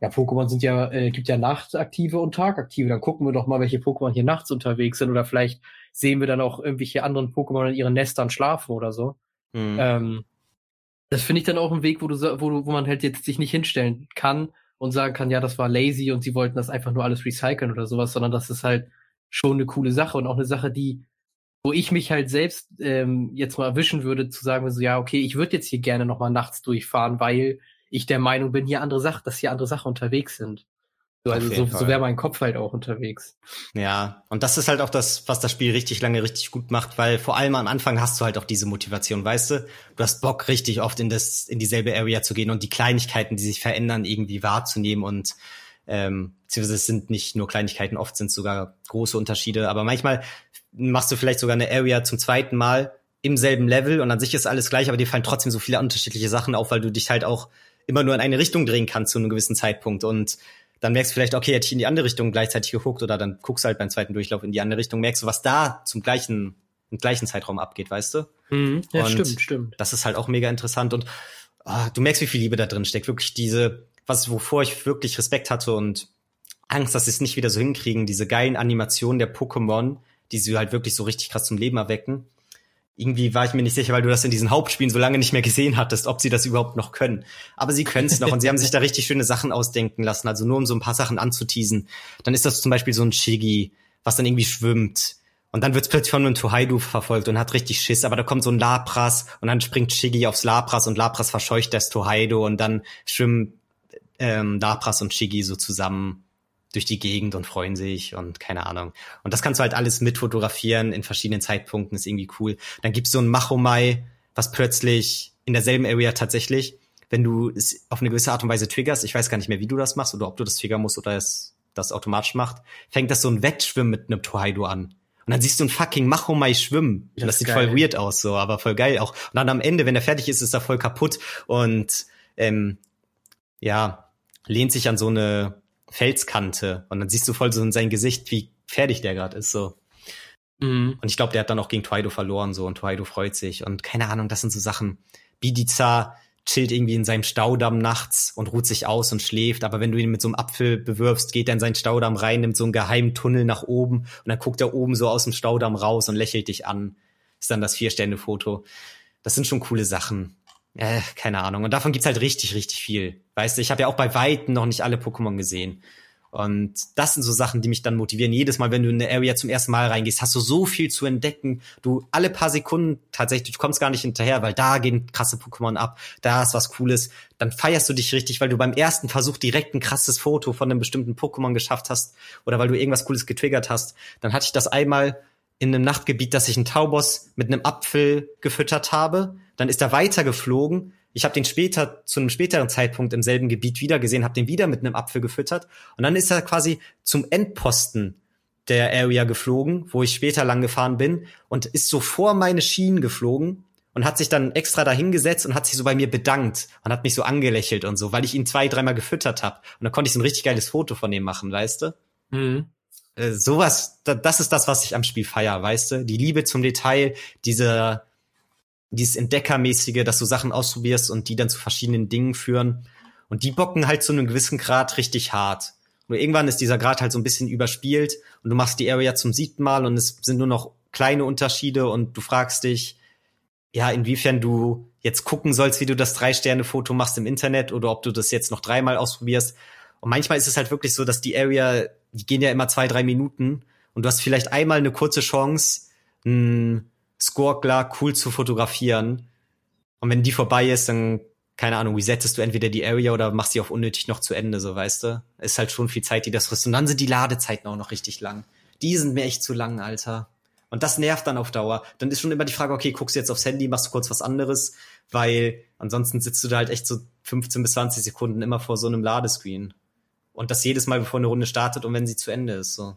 ja, Pokémon sind ja, äh, gibt ja nachtaktive und tagaktive. Dann gucken wir doch mal, welche Pokémon hier nachts unterwegs sind. Oder vielleicht sehen wir dann auch irgendwelche anderen Pokémon in ihren Nestern schlafen oder so. Mhm. Ähm, das finde ich dann auch ein Weg, wo du, wo du, wo man halt jetzt sich nicht hinstellen kann und sagen kann, ja, das war lazy und sie wollten das einfach nur alles recyceln oder sowas, sondern das ist halt schon eine coole Sache und auch eine Sache, die wo ich mich halt selbst ähm, jetzt mal erwischen würde, zu sagen, so, ja, okay, ich würde jetzt hier gerne nochmal nachts durchfahren, weil ich der Meinung bin, hier andere Sachen, dass hier andere Sachen unterwegs sind. So, also so, so wäre mein Kopf halt auch unterwegs. Ja, und das ist halt auch das, was das Spiel richtig lange richtig gut macht, weil vor allem am Anfang hast du halt auch diese Motivation, weißt du? Du hast Bock, richtig oft in das, in dieselbe Area zu gehen und die Kleinigkeiten, die sich verändern, irgendwie wahrzunehmen und ähm, beziehungsweise es sind nicht nur Kleinigkeiten, oft sind sogar große Unterschiede, aber manchmal machst du vielleicht sogar eine Area zum zweiten Mal im selben Level und an sich ist alles gleich, aber dir fallen trotzdem so viele unterschiedliche Sachen auf, weil du dich halt auch immer nur in eine Richtung drehen kannst zu einem gewissen Zeitpunkt und dann merkst du vielleicht, okay, hätte ich in die andere Richtung gleichzeitig geguckt oder dann guckst du halt beim zweiten Durchlauf in die andere Richtung, merkst du, was da zum gleichen, im gleichen Zeitraum abgeht, weißt du? Mhm, ja, und stimmt, stimmt. Das ist halt auch mega interessant und oh, du merkst, wie viel Liebe da drin steckt. Wirklich diese, was, wovor ich wirklich Respekt hatte und Angst, dass sie es nicht wieder so hinkriegen, diese geilen Animationen der Pokémon, die sie halt wirklich so richtig krass zum Leben erwecken. Irgendwie war ich mir nicht sicher, weil du das in diesen Hauptspielen so lange nicht mehr gesehen hattest, ob sie das überhaupt noch können. Aber sie können es noch und sie haben sich da richtig schöne Sachen ausdenken lassen. Also nur um so ein paar Sachen anzuteasen. Dann ist das zum Beispiel so ein Shiggy, was dann irgendwie schwimmt. Und dann wird's plötzlich von einem Tuhaidu verfolgt und hat richtig Schiss. Aber da kommt so ein Lapras und dann springt Shiggy aufs Lapras und Lapras verscheucht das Tuhaidu und dann schwimmen ähm, Lapras und Shiggy so zusammen durch die Gegend und freuen sich und keine Ahnung. Und das kannst du halt alles mitfotografieren in verschiedenen Zeitpunkten, ist irgendwie cool. Dann gibt's so ein Machomai, was plötzlich in derselben Area tatsächlich, wenn du es auf eine gewisse Art und Weise triggerst, ich weiß gar nicht mehr, wie du das machst oder ob du das triggern musst oder es das automatisch macht, fängt das so ein Wettschwimmen mit einem Torhaido an. Und dann siehst du ein fucking Machomai schwimmen. Das, das sieht geil. voll weird aus, so, aber voll geil auch. Und dann am Ende, wenn er fertig ist, ist er voll kaputt und ähm, ja, lehnt sich an so eine Felskante und dann siehst du voll so in sein Gesicht, wie fertig der gerade ist so. Mhm. Und ich glaube, der hat dann auch gegen Tuaido verloren so und Tuaido freut sich und keine Ahnung, das sind so Sachen. Bidiza chillt irgendwie in seinem Staudamm nachts und ruht sich aus und schläft, aber wenn du ihn mit so einem Apfel bewirfst, geht er in seinen Staudamm rein, nimmt so einen geheimen Tunnel nach oben und dann guckt er oben so aus dem Staudamm raus und lächelt dich an. Ist dann das Vier-Stände-Foto. Das sind schon coole Sachen. Äh, keine Ahnung. Und davon gibt's halt richtig, richtig viel. Weißt du, ich habe ja auch bei Weitem noch nicht alle Pokémon gesehen. Und das sind so Sachen, die mich dann motivieren. Jedes Mal, wenn du in eine Area zum ersten Mal reingehst, hast du so viel zu entdecken. Du alle paar Sekunden tatsächlich, du kommst gar nicht hinterher, weil da gehen krasse Pokémon ab, da ist was Cooles. Dann feierst du dich richtig, weil du beim ersten Versuch direkt ein krasses Foto von einem bestimmten Pokémon geschafft hast oder weil du irgendwas Cooles getriggert hast. Dann hatte ich das einmal in einem Nachtgebiet, dass ich einen Taubos mit einem Apfel gefüttert habe. Dann ist er weitergeflogen ich habe den später, zu einem späteren Zeitpunkt im selben Gebiet wieder gesehen, habe den wieder mit einem Apfel gefüttert. Und dann ist er quasi zum Endposten der Area geflogen, wo ich später lang gefahren bin und ist so vor meine Schienen geflogen und hat sich dann extra dahingesetzt und hat sich so bei mir bedankt und hat mich so angelächelt und so, weil ich ihn zwei, dreimal gefüttert habe. Und dann konnte ich so ein richtig geiles Foto von ihm machen, weißt du? Mhm. Äh, sowas, da, das ist das, was ich am Spiel feier, weißt du? Die Liebe zum Detail, diese dieses Entdeckermäßige, dass du Sachen ausprobierst und die dann zu verschiedenen Dingen führen. Und die bocken halt zu einem gewissen Grad richtig hart. Und irgendwann ist dieser Grad halt so ein bisschen überspielt und du machst die Area zum siebten Mal und es sind nur noch kleine Unterschiede und du fragst dich, ja, inwiefern du jetzt gucken sollst, wie du das Drei-Sterne-Foto machst im Internet oder ob du das jetzt noch dreimal ausprobierst. Und manchmal ist es halt wirklich so, dass die Area, die gehen ja immer zwei, drei Minuten und du hast vielleicht einmal eine kurze Chance, mh, Score cool zu fotografieren. Und wenn die vorbei ist, dann, keine Ahnung, resettest du entweder die Area oder machst sie auf unnötig noch zu Ende, so weißt du. Ist halt schon viel Zeit, die das frisst. Und dann sind die Ladezeiten auch noch richtig lang. Die sind mir echt zu lang, Alter. Und das nervt dann auf Dauer. Dann ist schon immer die Frage, okay, guckst du jetzt aufs Handy, machst du kurz was anderes, weil ansonsten sitzt du da halt echt so 15 bis 20 Sekunden immer vor so einem Ladescreen. Und das jedes Mal, bevor eine Runde startet und wenn sie zu Ende ist, so.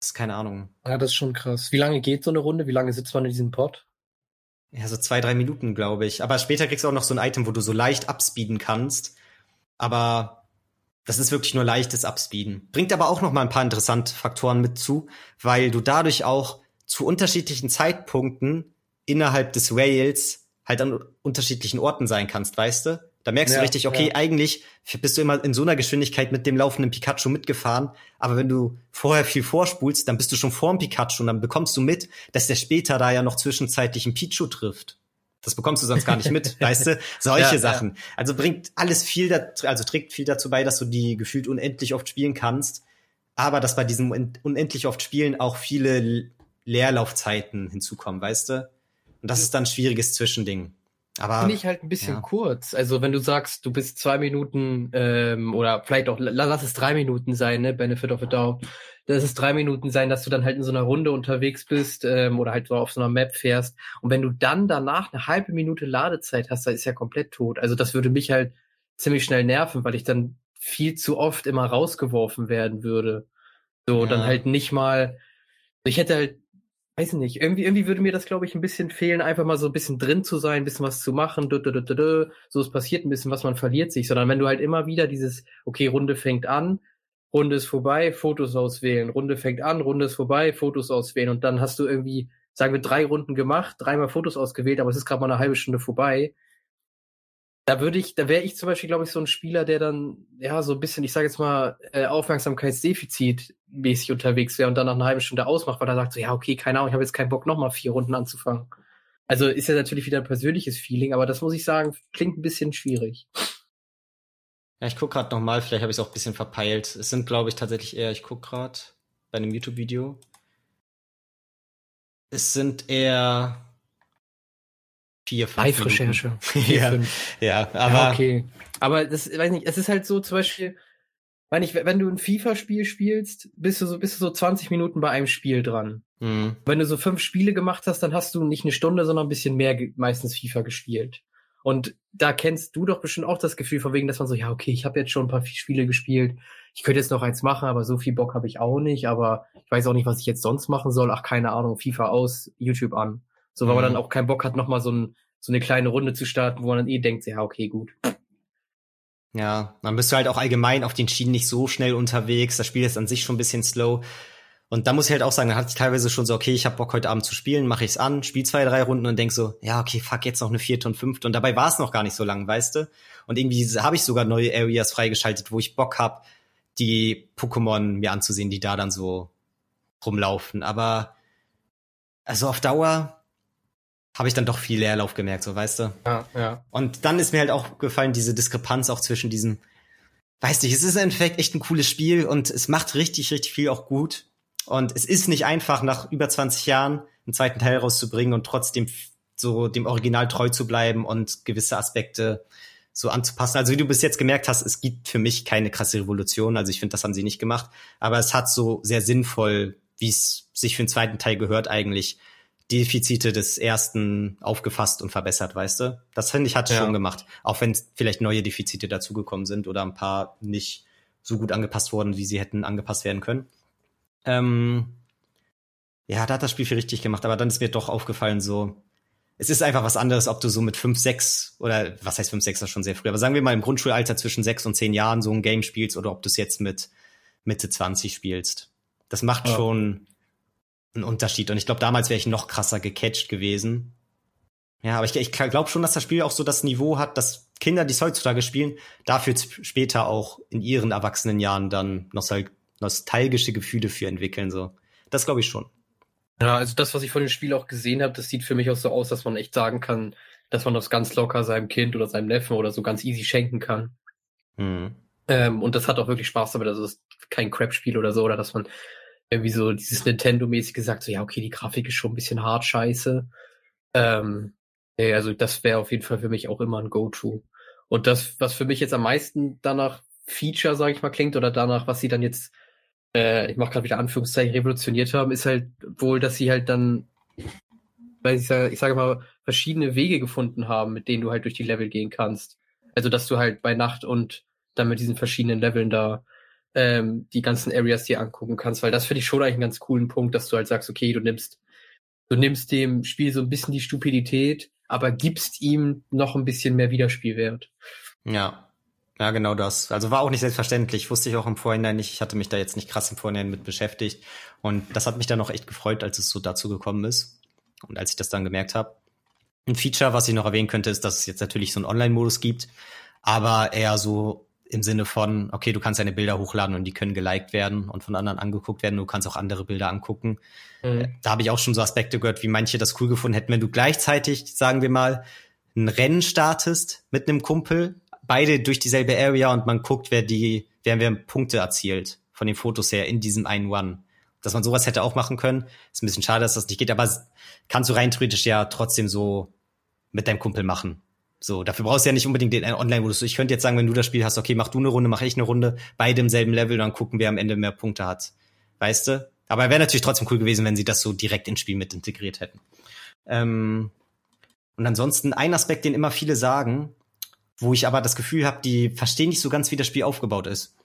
Das ist keine Ahnung. Ja, das ist schon krass. Wie lange geht so eine Runde? Wie lange sitzt man in diesem Pod? Ja, so zwei, drei Minuten, glaube ich. Aber später kriegst du auch noch so ein Item, wo du so leicht upspeeden kannst. Aber das ist wirklich nur leichtes Upspeeden. Bringt aber auch noch mal ein paar interessante Faktoren mit zu, weil du dadurch auch zu unterschiedlichen Zeitpunkten innerhalb des Rails halt an unterschiedlichen Orten sein kannst, weißt du? Da merkst ja, du richtig, okay, ja. eigentlich bist du immer in so einer Geschwindigkeit mit dem laufenden Pikachu mitgefahren, aber wenn du vorher viel vorspulst, dann bist du schon vor dem Pikachu und dann bekommst du mit, dass der später da ja noch zwischenzeitlich einen Pichu trifft. Das bekommst du sonst gar nicht mit, weißt du? Solche ja, Sachen. Also bringt alles viel, also trägt viel dazu bei, dass du die gefühlt unendlich oft spielen kannst, aber dass bei diesem unendlich oft Spielen auch viele Leerlaufzeiten hinzukommen, weißt du? Und das ist dann ein schwieriges Zwischending. Aber finde ich halt ein bisschen ja. kurz. Also wenn du sagst, du bist zwei Minuten ähm, oder vielleicht auch lass es drei Minuten sein, ne, Benefit of a Doubt. Lass es drei Minuten sein, dass du dann halt in so einer Runde unterwegs bist ähm, oder halt so auf so einer Map fährst. Und wenn du dann danach eine halbe Minute Ladezeit hast, dann ist ja komplett tot. Also das würde mich halt ziemlich schnell nerven, weil ich dann viel zu oft immer rausgeworfen werden würde. So, ja. dann halt nicht mal. Ich hätte halt weiß nicht, irgendwie, irgendwie würde mir das, glaube ich, ein bisschen fehlen, einfach mal so ein bisschen drin zu sein, ein bisschen was zu machen, dü, dü, dü, dü, so es passiert ein bisschen was, man verliert sich, sondern wenn du halt immer wieder dieses, okay, Runde fängt an, Runde ist vorbei, Fotos auswählen, Runde fängt an, Runde ist vorbei, Fotos auswählen und dann hast du irgendwie, sagen wir, drei Runden gemacht, dreimal Fotos ausgewählt, aber es ist gerade mal eine halbe Stunde vorbei da würde ich, da wäre ich zum Beispiel, glaube ich, so ein Spieler, der dann, ja, so ein bisschen, ich sage jetzt mal, äh, Aufmerksamkeitsdefizit mäßig unterwegs wäre und dann nach einer halben Stunde ausmacht, weil er sagt so, ja, okay, keine Ahnung, ich habe jetzt keinen Bock, nochmal vier Runden anzufangen. Also ist ja natürlich wieder ein persönliches Feeling, aber das muss ich sagen, klingt ein bisschen schwierig. Ja, ich guck gerade nochmal, vielleicht habe ich es auch ein bisschen verpeilt. Es sind, glaube ich, tatsächlich eher, ich guck gerade bei einem YouTube-Video. Es sind eher vier, fünf Live-Recherche. ja, ja, aber. Ja, okay. Aber das, weiß nicht, es ist halt so zum Beispiel, wenn, ich, wenn du ein FIFA-Spiel spielst, bist du so, bist du so 20 Minuten bei einem Spiel dran. Mhm. Wenn du so fünf Spiele gemacht hast, dann hast du nicht eine Stunde, sondern ein bisschen mehr meistens FIFA gespielt. Und da kennst du doch bestimmt auch das Gefühl von wegen, dass man so, ja, okay, ich habe jetzt schon ein paar Spiele gespielt, ich könnte jetzt noch eins machen, aber so viel Bock habe ich auch nicht, aber ich weiß auch nicht, was ich jetzt sonst machen soll. Ach, keine Ahnung, FIFA aus, YouTube an. So, weil mhm. man dann auch keinen Bock hat, nochmal so, ein, so eine kleine Runde zu starten, wo man dann eh denkt, ja, okay, gut. Ja, dann bist du halt auch allgemein auf den Schienen nicht so schnell unterwegs. Das Spiel ist an sich schon ein bisschen slow. Und da muss ich halt auch sagen, dann hatte ich teilweise schon so, okay, ich habe Bock heute Abend zu spielen, mache ich's an, spiel zwei, drei Runden und denk so, ja, okay, fuck, jetzt noch eine vierte und fünfte. Und dabei war es noch gar nicht so lang, weißt du? Und irgendwie habe ich sogar neue Areas freigeschaltet, wo ich Bock hab, die Pokémon mir anzusehen, die da dann so rumlaufen. Aber also auf Dauer habe ich dann doch viel Leerlauf gemerkt, so weißt du. Ja, ja. Und dann ist mir halt auch gefallen, diese Diskrepanz auch zwischen diesem weiß nicht, es ist im Endeffekt echt ein cooles Spiel und es macht richtig, richtig viel auch gut. Und es ist nicht einfach, nach über 20 Jahren einen zweiten Teil rauszubringen und trotzdem so dem Original treu zu bleiben und gewisse Aspekte so anzupassen. Also wie du bis jetzt gemerkt hast, es gibt für mich keine krasse Revolution. Also ich finde, das haben sie nicht gemacht. Aber es hat so sehr sinnvoll, wie es sich für den zweiten Teil gehört, eigentlich Defizite des ersten aufgefasst und verbessert, weißt du? Das finde ich hat ja. schon gemacht. Auch wenn vielleicht neue Defizite dazugekommen sind oder ein paar nicht so gut angepasst wurden, wie sie hätten angepasst werden können. Ähm, ja, da hat das Spiel viel richtig gemacht, aber dann ist mir doch aufgefallen, so, es ist einfach was anderes, ob du so mit 5, 6 oder was heißt 5, 6 das schon sehr früh, aber sagen wir mal im Grundschulalter zwischen 6 und 10 Jahren so ein Game spielst oder ob du es jetzt mit Mitte 20 spielst. Das macht ja. schon einen Unterschied. Und ich glaube, damals wäre ich noch krasser gecatcht gewesen. Ja, aber ich, ich glaube schon, dass das Spiel auch so das Niveau hat, dass Kinder, die es heutzutage spielen, dafür später auch in ihren erwachsenen Jahren dann nostalgische Gefühle für entwickeln. So, das glaube ich schon. Ja, also das, was ich von dem Spiel auch gesehen habe, das sieht für mich auch so aus, dass man echt sagen kann, dass man das ganz locker seinem Kind oder seinem Neffen oder so ganz easy schenken kann. Mhm. Ähm, und das hat auch wirklich Spaß damit. Also es ist kein Crap-Spiel oder so, oder dass man irgendwie so dieses Nintendo-mäßig gesagt, so ja, okay, die Grafik ist schon ein bisschen hart scheiße. Ähm, ja, also das wäre auf jeden Fall für mich auch immer ein Go-To. Und das, was für mich jetzt am meisten danach Feature, sage ich mal, klingt, oder danach, was sie dann jetzt äh, ich mache gerade wieder Anführungszeichen, revolutioniert haben, ist halt wohl, dass sie halt dann, weil ich sage, ich sage mal, verschiedene Wege gefunden haben, mit denen du halt durch die Level gehen kannst. Also, dass du halt bei Nacht und dann mit diesen verschiedenen Leveln da ähm, die ganzen Areas dir angucken kannst, weil das finde ich schon eigentlich einen ganz coolen Punkt, dass du halt sagst, okay, du nimmst, du nimmst dem Spiel so ein bisschen die Stupidität, aber gibst ihm noch ein bisschen mehr Wiederspielwert. Ja, ja, genau das. Also war auch nicht selbstverständlich. Wusste ich auch im Vorhinein nicht. Ich hatte mich da jetzt nicht krass im Vorhinein mit beschäftigt. Und das hat mich dann auch echt gefreut, als es so dazu gekommen ist. Und als ich das dann gemerkt habe. Ein Feature, was ich noch erwähnen könnte, ist, dass es jetzt natürlich so einen Online-Modus gibt, aber eher so im Sinne von, okay, du kannst deine Bilder hochladen und die können geliked werden und von anderen angeguckt werden. Du kannst auch andere Bilder angucken. Mhm. Da habe ich auch schon so Aspekte gehört, wie manche das cool gefunden hätten, wenn du gleichzeitig, sagen wir mal, ein Rennen startest mit einem Kumpel beide durch dieselbe Area und man guckt, wer die, wer, wer Punkte erzielt von den Fotos her in diesem einen One. Dass man sowas hätte auch machen können. Ist ein bisschen schade, dass das nicht geht, aber kannst du rein theoretisch ja trotzdem so mit deinem Kumpel machen. So, dafür brauchst du ja nicht unbedingt den Online-Modus. Ich könnte jetzt sagen, wenn du das Spiel hast, okay, mach du eine Runde, mach ich eine Runde, beide im selben Level, dann gucken, wer am Ende mehr Punkte hat. Weißt du? Aber wäre natürlich trotzdem cool gewesen, wenn sie das so direkt ins Spiel mit integriert hätten. Ähm, und ansonsten ein Aspekt, den immer viele sagen, wo ich aber das Gefühl habe, die verstehen nicht so ganz, wie das Spiel aufgebaut ist.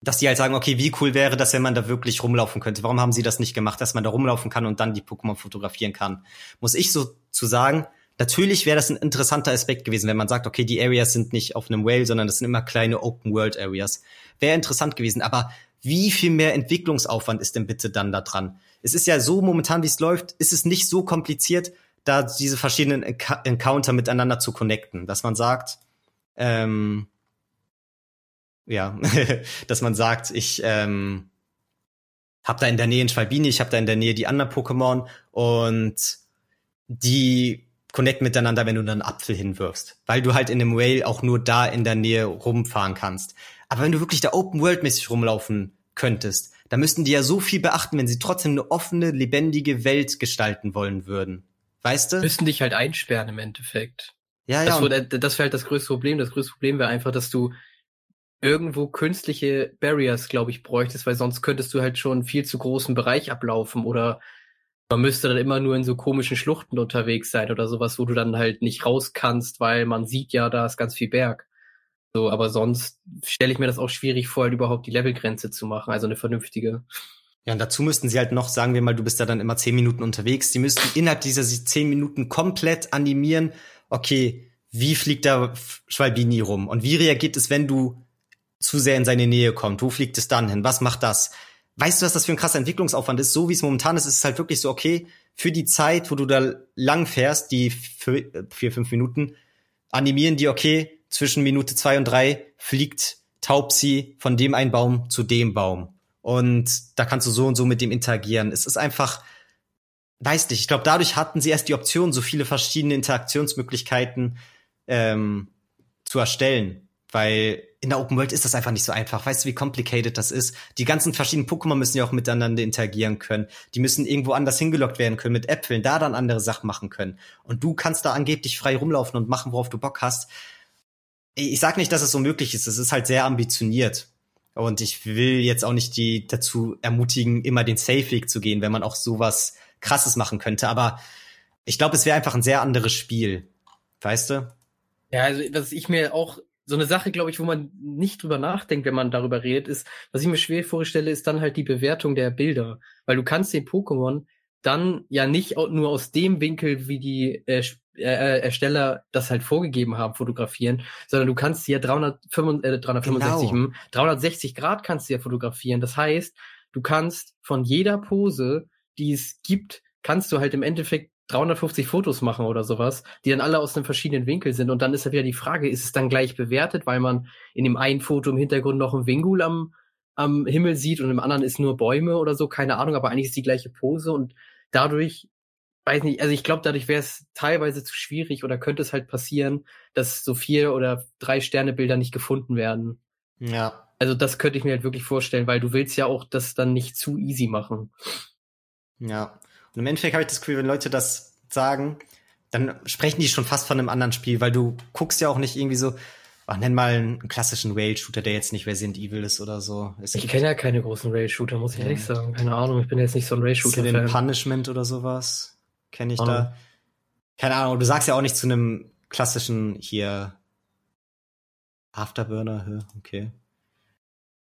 Dass die halt sagen, okay, wie cool wäre das, wenn man da wirklich rumlaufen könnte? Warum haben sie das nicht gemacht, dass man da rumlaufen kann und dann die Pokémon fotografieren kann? Muss ich so zu sagen, natürlich wäre das ein interessanter Aspekt gewesen, wenn man sagt, okay, die Areas sind nicht auf einem Whale, sondern das sind immer kleine Open-World-Areas. Wäre interessant gewesen, aber wie viel mehr Entwicklungsaufwand ist denn bitte dann da dran? Es ist ja so momentan, wie es läuft, ist es nicht so kompliziert, da diese verschiedenen Encounter miteinander zu connecten, dass man sagt, ähm, ja, dass man sagt, ich ähm, habe da in der Nähe einen Schwalbini, ich habe da in der Nähe die anderen Pokémon und die connect miteinander, wenn du dann einen Apfel hinwirfst, weil du halt in dem Whale auch nur da in der Nähe rumfahren kannst. Aber wenn du wirklich da Open World mäßig rumlaufen könntest, dann müssten die ja so viel beachten, wenn sie trotzdem eine offene, lebendige Welt gestalten wollen würden. Weißt du? Müssten dich halt einsperren im Endeffekt. Ja, ja. Das, wäre das wäre halt das größte Problem. Das größte Problem wäre einfach, dass du irgendwo künstliche Barriers, glaube ich, bräuchtest, weil sonst könntest du halt schon einen viel zu großen Bereich ablaufen oder man müsste dann immer nur in so komischen Schluchten unterwegs sein oder sowas, wo du dann halt nicht raus kannst, weil man sieht ja, da ist ganz viel Berg. So, aber sonst stelle ich mir das auch schwierig vor, halt überhaupt die Levelgrenze zu machen, also eine vernünftige. Ja, und dazu müssten sie halt noch, sagen wir mal, du bist da dann immer zehn Minuten unterwegs. Sie müssten innerhalb dieser zehn Minuten komplett animieren, okay, wie fliegt da Schwalbini rum? Und wie reagiert es, wenn du zu sehr in seine Nähe kommt? Wo fliegt es dann hin? Was macht das? Weißt du, was das für ein krasser Entwicklungsaufwand ist? So wie es momentan ist, ist es halt wirklich so, okay, für die Zeit, wo du da lang fährst, die vier, fünf Minuten, animieren die, okay, zwischen Minute zwei und drei fliegt Taubsi von dem einen Baum zu dem Baum. Und da kannst du so und so mit dem interagieren. Es ist einfach, weiß nicht, ich glaube, dadurch hatten sie erst die Option, so viele verschiedene Interaktionsmöglichkeiten ähm, zu erstellen. Weil in der Open World ist das einfach nicht so einfach. Weißt du, wie complicated das ist? Die ganzen verschiedenen Pokémon müssen ja auch miteinander interagieren können. Die müssen irgendwo anders hingelockt werden können mit Äpfeln, da dann andere Sachen machen können. Und du kannst da angeblich frei rumlaufen und machen, worauf du Bock hast. Ich sag nicht, dass es so möglich ist. Es ist halt sehr ambitioniert. Und ich will jetzt auch nicht die dazu ermutigen, immer den Safe-Weg zu gehen, wenn man auch sowas krasses machen könnte. Aber ich glaube, es wäre einfach ein sehr anderes Spiel. Weißt du? Ja, also was ich mir auch so eine Sache, glaube ich, wo man nicht drüber nachdenkt, wenn man darüber redet, ist, was ich mir schwer vorstelle, ist dann halt die Bewertung der Bilder. Weil du kannst den Pokémon dann ja nicht nur aus dem Winkel, wie die äh, äh, Ersteller das halt vorgegeben haben, fotografieren, sondern du kannst ja 365, äh, 365 genau. 360 Grad kannst du ja fotografieren. Das heißt, du kannst von jeder Pose, die es gibt, kannst du halt im Endeffekt 350 Fotos machen oder sowas, die dann alle aus einem verschiedenen Winkel sind. Und dann ist ja wieder die Frage, ist es dann gleich bewertet, weil man in dem einen Foto im Hintergrund noch ein Wingul am, am Himmel sieht und im anderen ist nur Bäume oder so, keine Ahnung, aber eigentlich ist die gleiche Pose und dadurch, weiß nicht, also ich glaube, dadurch wäre es teilweise zu schwierig oder könnte es halt passieren, dass so vier oder drei Sternebilder nicht gefunden werden. Ja. Also das könnte ich mir halt wirklich vorstellen, weil du willst ja auch das dann nicht zu easy machen. Ja. Und im Endeffekt habe ich das Gefühl, wenn Leute das sagen, dann sprechen die schon fast von einem anderen Spiel, weil du guckst ja auch nicht irgendwie so, ach, nenn mal einen klassischen Rail-Shooter, der jetzt nicht Resident Evil ist oder so. Es ich kenne ja keine großen Rail-Shooter, muss ich ja. ehrlich sagen. Keine Ahnung, ich bin jetzt nicht so ein Rail-Shooter. Den Punishment oder sowas kenne ich oh. da. Keine Ahnung, du sagst ja auch nicht zu einem klassischen hier Afterburner, okay.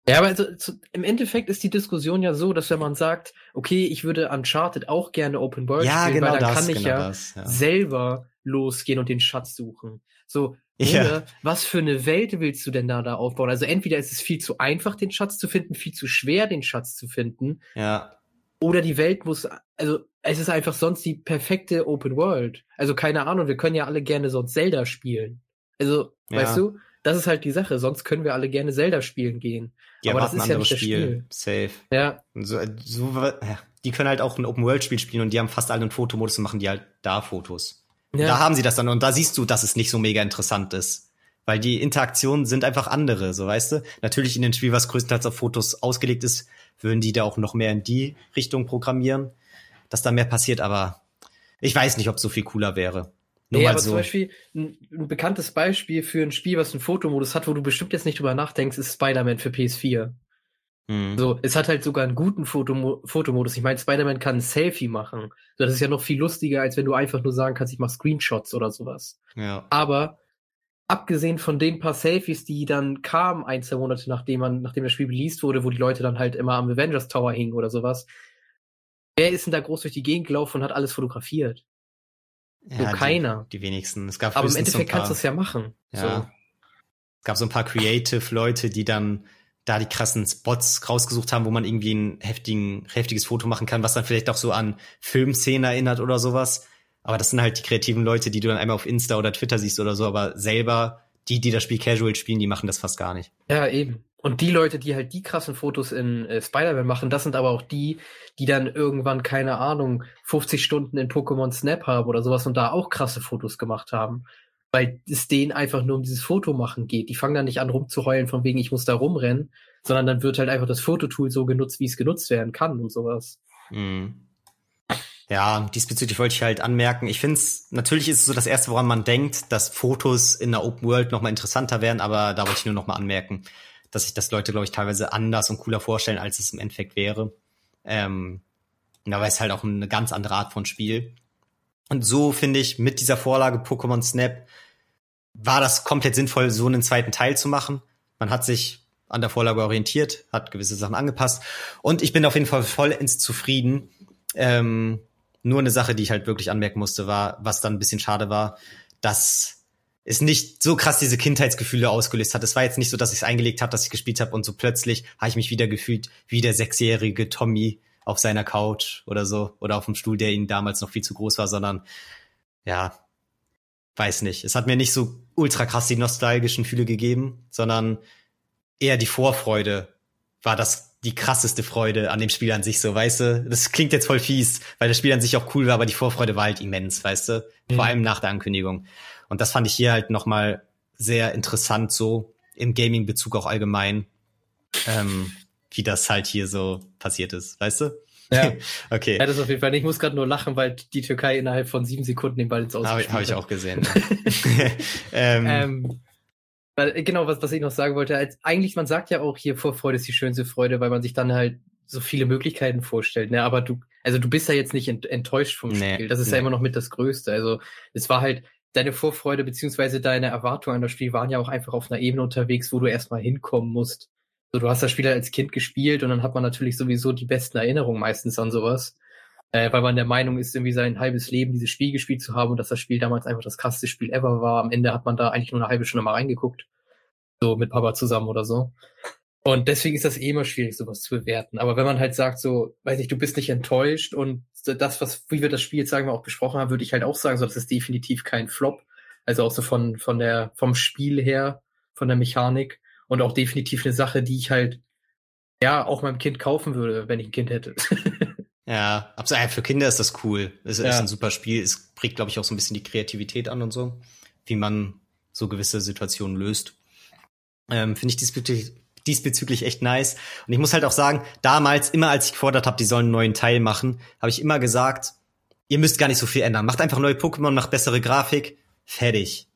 Ja, aber also, zu, im Endeffekt ist die Diskussion ja so, dass wenn man sagt, okay, ich würde Uncharted auch gerne Open World ja, spielen, genau weil dann das, kann ich genau ja, das, ja, selber losgehen und den Schatz suchen. So, ja. oder was für eine Welt willst du denn da, da aufbauen? Also entweder ist es viel zu einfach, den Schatz zu finden, viel zu schwer, den Schatz zu finden. Ja. Oder die Welt muss, also es ist einfach sonst die perfekte Open World. Also keine Ahnung, wir können ja alle gerne sonst Zelda spielen. Also, ja. weißt du, das ist halt die Sache. Sonst können wir alle gerne Zelda spielen gehen. Die aber das ist ja nicht das Spiel. Safe. Ja. So, so, die können halt auch ein Open-World-Spiel spielen und die haben fast alle einen Fotomodus und machen die halt da Fotos. Ja. Da haben sie das dann und da siehst du, dass es nicht so mega interessant ist. Weil die Interaktionen sind einfach andere, so weißt du. Natürlich in dem Spiel, was größtenteils auf Fotos ausgelegt ist, würden die da auch noch mehr in die Richtung programmieren, dass da mehr passiert, aber ich weiß nicht, ob es so viel cooler wäre. Nur nee, aber so. zum Beispiel ein, ein, bekanntes Beispiel für ein Spiel, was einen Fotomodus hat, wo du bestimmt jetzt nicht drüber nachdenkst, ist Spider-Man für PS4. Mhm. So, es hat halt sogar einen guten Fotomo Fotomodus. Ich meine, Spider-Man kann ein Selfie machen. Das ist ja noch viel lustiger, als wenn du einfach nur sagen kannst, ich mach Screenshots oder sowas. Ja. Aber abgesehen von den paar Selfies, die dann kamen, ein, zwei Monate nachdem man, nachdem das Spiel released wurde, wo die Leute dann halt immer am Avengers Tower hingen oder sowas, wer ist denn da groß durch die Gegend gelaufen und hat alles fotografiert? Ja, so keiner. Die, die, wenigsten. Es gab Aber im Endeffekt paar, kannst du es ja machen. Ja. So. Es gab so ein paar Creative-Leute, die dann da die krassen Spots rausgesucht haben, wo man irgendwie ein heftigen, heftiges Foto machen kann, was dann vielleicht auch so an Filmszenen erinnert oder sowas. Aber das sind halt die kreativen Leute, die du dann einmal auf Insta oder Twitter siehst oder so, aber selber, die, die das Spiel casual spielen, die machen das fast gar nicht. Ja, eben. Und die Leute, die halt die krassen Fotos in äh, Spider-Man machen, das sind aber auch die, die dann irgendwann, keine Ahnung, 50 Stunden in Pokémon Snap haben oder sowas und da auch krasse Fotos gemacht haben. Weil es denen einfach nur um dieses Foto machen geht. Die fangen dann nicht an rumzuheulen von wegen, ich muss da rumrennen, sondern dann wird halt einfach das Fototool so genutzt, wie es genutzt werden kann und sowas. Mhm. Ja, diesbezüglich wollte ich halt anmerken, ich finde es, natürlich ist es so das Erste, woran man denkt, dass Fotos in der Open World nochmal interessanter werden, aber da wollte ich nur nochmal anmerken dass sich das Leute, glaube ich, teilweise anders und cooler vorstellen, als es im Endeffekt wäre. Ähm, aber es ist halt auch eine ganz andere Art von Spiel. Und so finde ich, mit dieser Vorlage Pokémon Snap war das komplett sinnvoll, so einen zweiten Teil zu machen. Man hat sich an der Vorlage orientiert, hat gewisse Sachen angepasst. Und ich bin auf jeden Fall vollends zufrieden. Ähm, nur eine Sache, die ich halt wirklich anmerken musste, war, was dann ein bisschen schade war, dass es nicht so krass diese Kindheitsgefühle ausgelöst hat. Es war jetzt nicht so, dass ich es eingelegt habe, dass ich gespielt habe und so plötzlich habe ich mich wieder gefühlt wie der sechsjährige Tommy auf seiner Couch oder so oder auf dem Stuhl, der ihm damals noch viel zu groß war, sondern ja, weiß nicht. Es hat mir nicht so ultra krass die nostalgischen Gefühle gegeben, sondern eher die Vorfreude war das die krasseste Freude an dem Spiel an sich so, weißt du? Das klingt jetzt voll fies, weil das Spiel an sich auch cool war, aber die Vorfreude war halt immens, weißt du? Vor mhm. allem nach der Ankündigung. Und das fand ich hier halt nochmal sehr interessant so, im Gaming-Bezug auch allgemein, ähm, wie das halt hier so passiert ist, weißt du? Ja. okay. Ja, das auf jeden Fall. Ich muss gerade nur lachen, weil die Türkei innerhalb von sieben Sekunden den Ball ins Aus Habe hab ich auch gesehen. ähm, ähm, weil, genau, was, was ich noch sagen wollte, als, eigentlich, man sagt ja auch hier, Vorfreude ist die schönste Freude, weil man sich dann halt so viele Möglichkeiten vorstellt, ne? Aber du, also du bist ja jetzt nicht enttäuscht vom nee, Spiel. Das ist nee. ja immer noch mit das Größte. Also es war halt, deine Vorfreude beziehungsweise deine Erwartungen an das Spiel waren ja auch einfach auf einer Ebene unterwegs, wo du erstmal hinkommen musst. So, du hast das Spiel als Kind gespielt und dann hat man natürlich sowieso die besten Erinnerungen meistens an sowas. Äh, weil man der Meinung ist, irgendwie sein halbes Leben dieses Spiel gespielt zu haben und dass das Spiel damals einfach das krasseste Spiel ever war. Am Ende hat man da eigentlich nur eine halbe Stunde mal reingeguckt. So mit Papa zusammen oder so. Und deswegen ist das eh immer schwierig, sowas zu bewerten. Aber wenn man halt sagt, so, weiß ich, du bist nicht enttäuscht und das, was, wie wir das Spiel jetzt sagen wir auch besprochen haben, würde ich halt auch sagen, so, das ist definitiv kein Flop. Also auch so von, von der, vom Spiel her, von der Mechanik und auch definitiv eine Sache, die ich halt, ja, auch meinem Kind kaufen würde, wenn ich ein Kind hätte. ja, absolut. Für Kinder ist das cool. Es ja. ist ein super Spiel. Es prägt, glaube ich, auch so ein bisschen die Kreativität an und so, wie man so gewisse Situationen löst. Ähm, Finde ich diesbezüglich diesbezüglich echt nice. Und ich muss halt auch sagen, damals, immer als ich gefordert habe, die sollen einen neuen Teil machen, habe ich immer gesagt, ihr müsst gar nicht so viel ändern. Macht einfach neue Pokémon, macht bessere Grafik, fertig.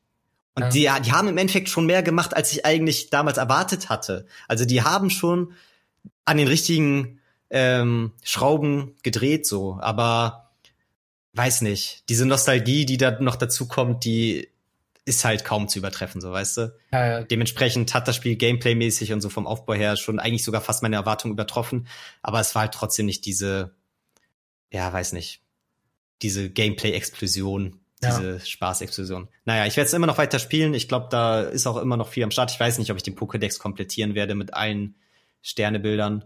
Und ja. die, die haben im Endeffekt schon mehr gemacht, als ich eigentlich damals erwartet hatte. Also die haben schon an den richtigen ähm, Schrauben gedreht, so. Aber weiß nicht, diese Nostalgie, die da noch dazu kommt, die ist halt kaum zu übertreffen, so weißt du. Ja, ja. Dementsprechend hat das Spiel Gameplay-mäßig und so vom Aufbau her schon eigentlich sogar fast meine Erwartungen übertroffen. Aber es war halt trotzdem nicht diese, ja, weiß nicht, diese Gameplay-Explosion, diese ja. Spaß-Explosion. Naja, ich werde es immer noch weiter spielen. Ich glaube, da ist auch immer noch viel am Start. Ich weiß nicht, ob ich den Pokédex komplettieren werde mit allen Sternebildern.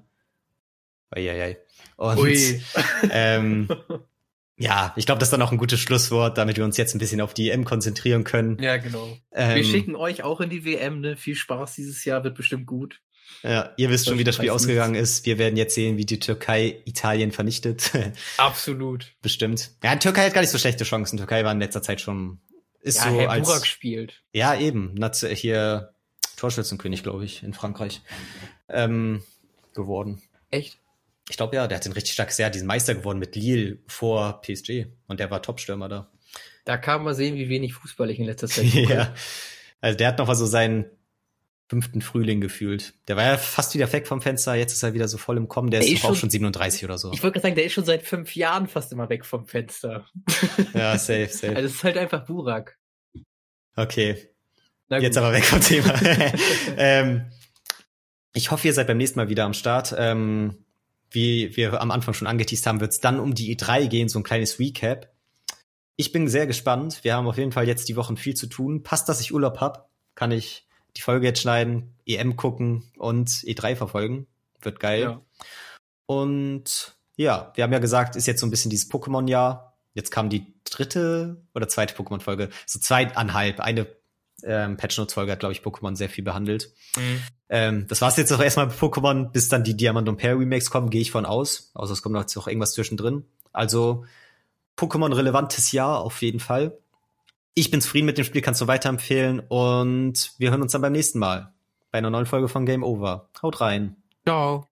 Eieiei. Und Ui. ähm, Ja, ich glaube, das ist dann auch ein gutes Schlusswort, damit wir uns jetzt ein bisschen auf die EM konzentrieren können. Ja, genau. Ähm, wir schicken euch auch in die WM, ne? Viel Spaß dieses Jahr, wird bestimmt gut. Ja, ihr wisst schon, wie das Spiel ausgegangen ist. Wir werden jetzt sehen, wie die Türkei Italien vernichtet. Absolut. Bestimmt. Ja, Türkei hat gar nicht so schlechte Chancen. Türkei war in letzter Zeit schon ist ja, so Herr als Burak spielt. Ja, eben. Hier Torschützenkönig, glaube ich, in Frankreich ähm, geworden. Echt? Ich glaube ja, der hat ein richtig starkes Jahr, diesen Meister geworden mit Lille vor PSG und der war Topstürmer da. Da kann man sehen, wie wenig Fußball ich in letzter Zeit Ja. Also der hat noch mal so seinen fünften Frühling gefühlt. Der war ja fast wieder weg vom Fenster, jetzt ist er wieder so voll im Kommen, der, der ist, ist auch schon 37 oder so. Ich wollte gerade sagen, der ist schon seit fünf Jahren fast immer weg vom Fenster. Ja, safe, safe. Also es ist halt einfach Burak. Okay. Jetzt aber weg vom Thema. ähm, ich hoffe, ihr seid beim nächsten Mal wieder am Start. Ähm, wie wir am Anfang schon angeteased haben, wird es dann um die E3 gehen, so ein kleines Recap. Ich bin sehr gespannt. Wir haben auf jeden Fall jetzt die Wochen viel zu tun. Passt, dass ich Urlaub hab, kann ich die Folge jetzt schneiden, EM gucken und E3 verfolgen. Wird geil. Ja. Und ja, wir haben ja gesagt, ist jetzt so ein bisschen dieses Pokémon-Jahr. Jetzt kam die dritte oder zweite Pokémon-Folge. So zweieinhalb. Eine ähm, Patch Notes Folge hat, glaube ich, Pokémon sehr viel behandelt. Mhm. Ähm, das war's jetzt auch erstmal bei Pokémon, bis dann die Diamant und Pearl Remakes kommen, gehe ich von aus. Außer es kommt noch irgendwas zwischendrin. Also Pokémon relevantes Jahr auf jeden Fall. Ich bin zufrieden mit dem Spiel, kannst du weiterempfehlen und wir hören uns dann beim nächsten Mal bei einer neuen Folge von Game Over. Haut rein. Ciao.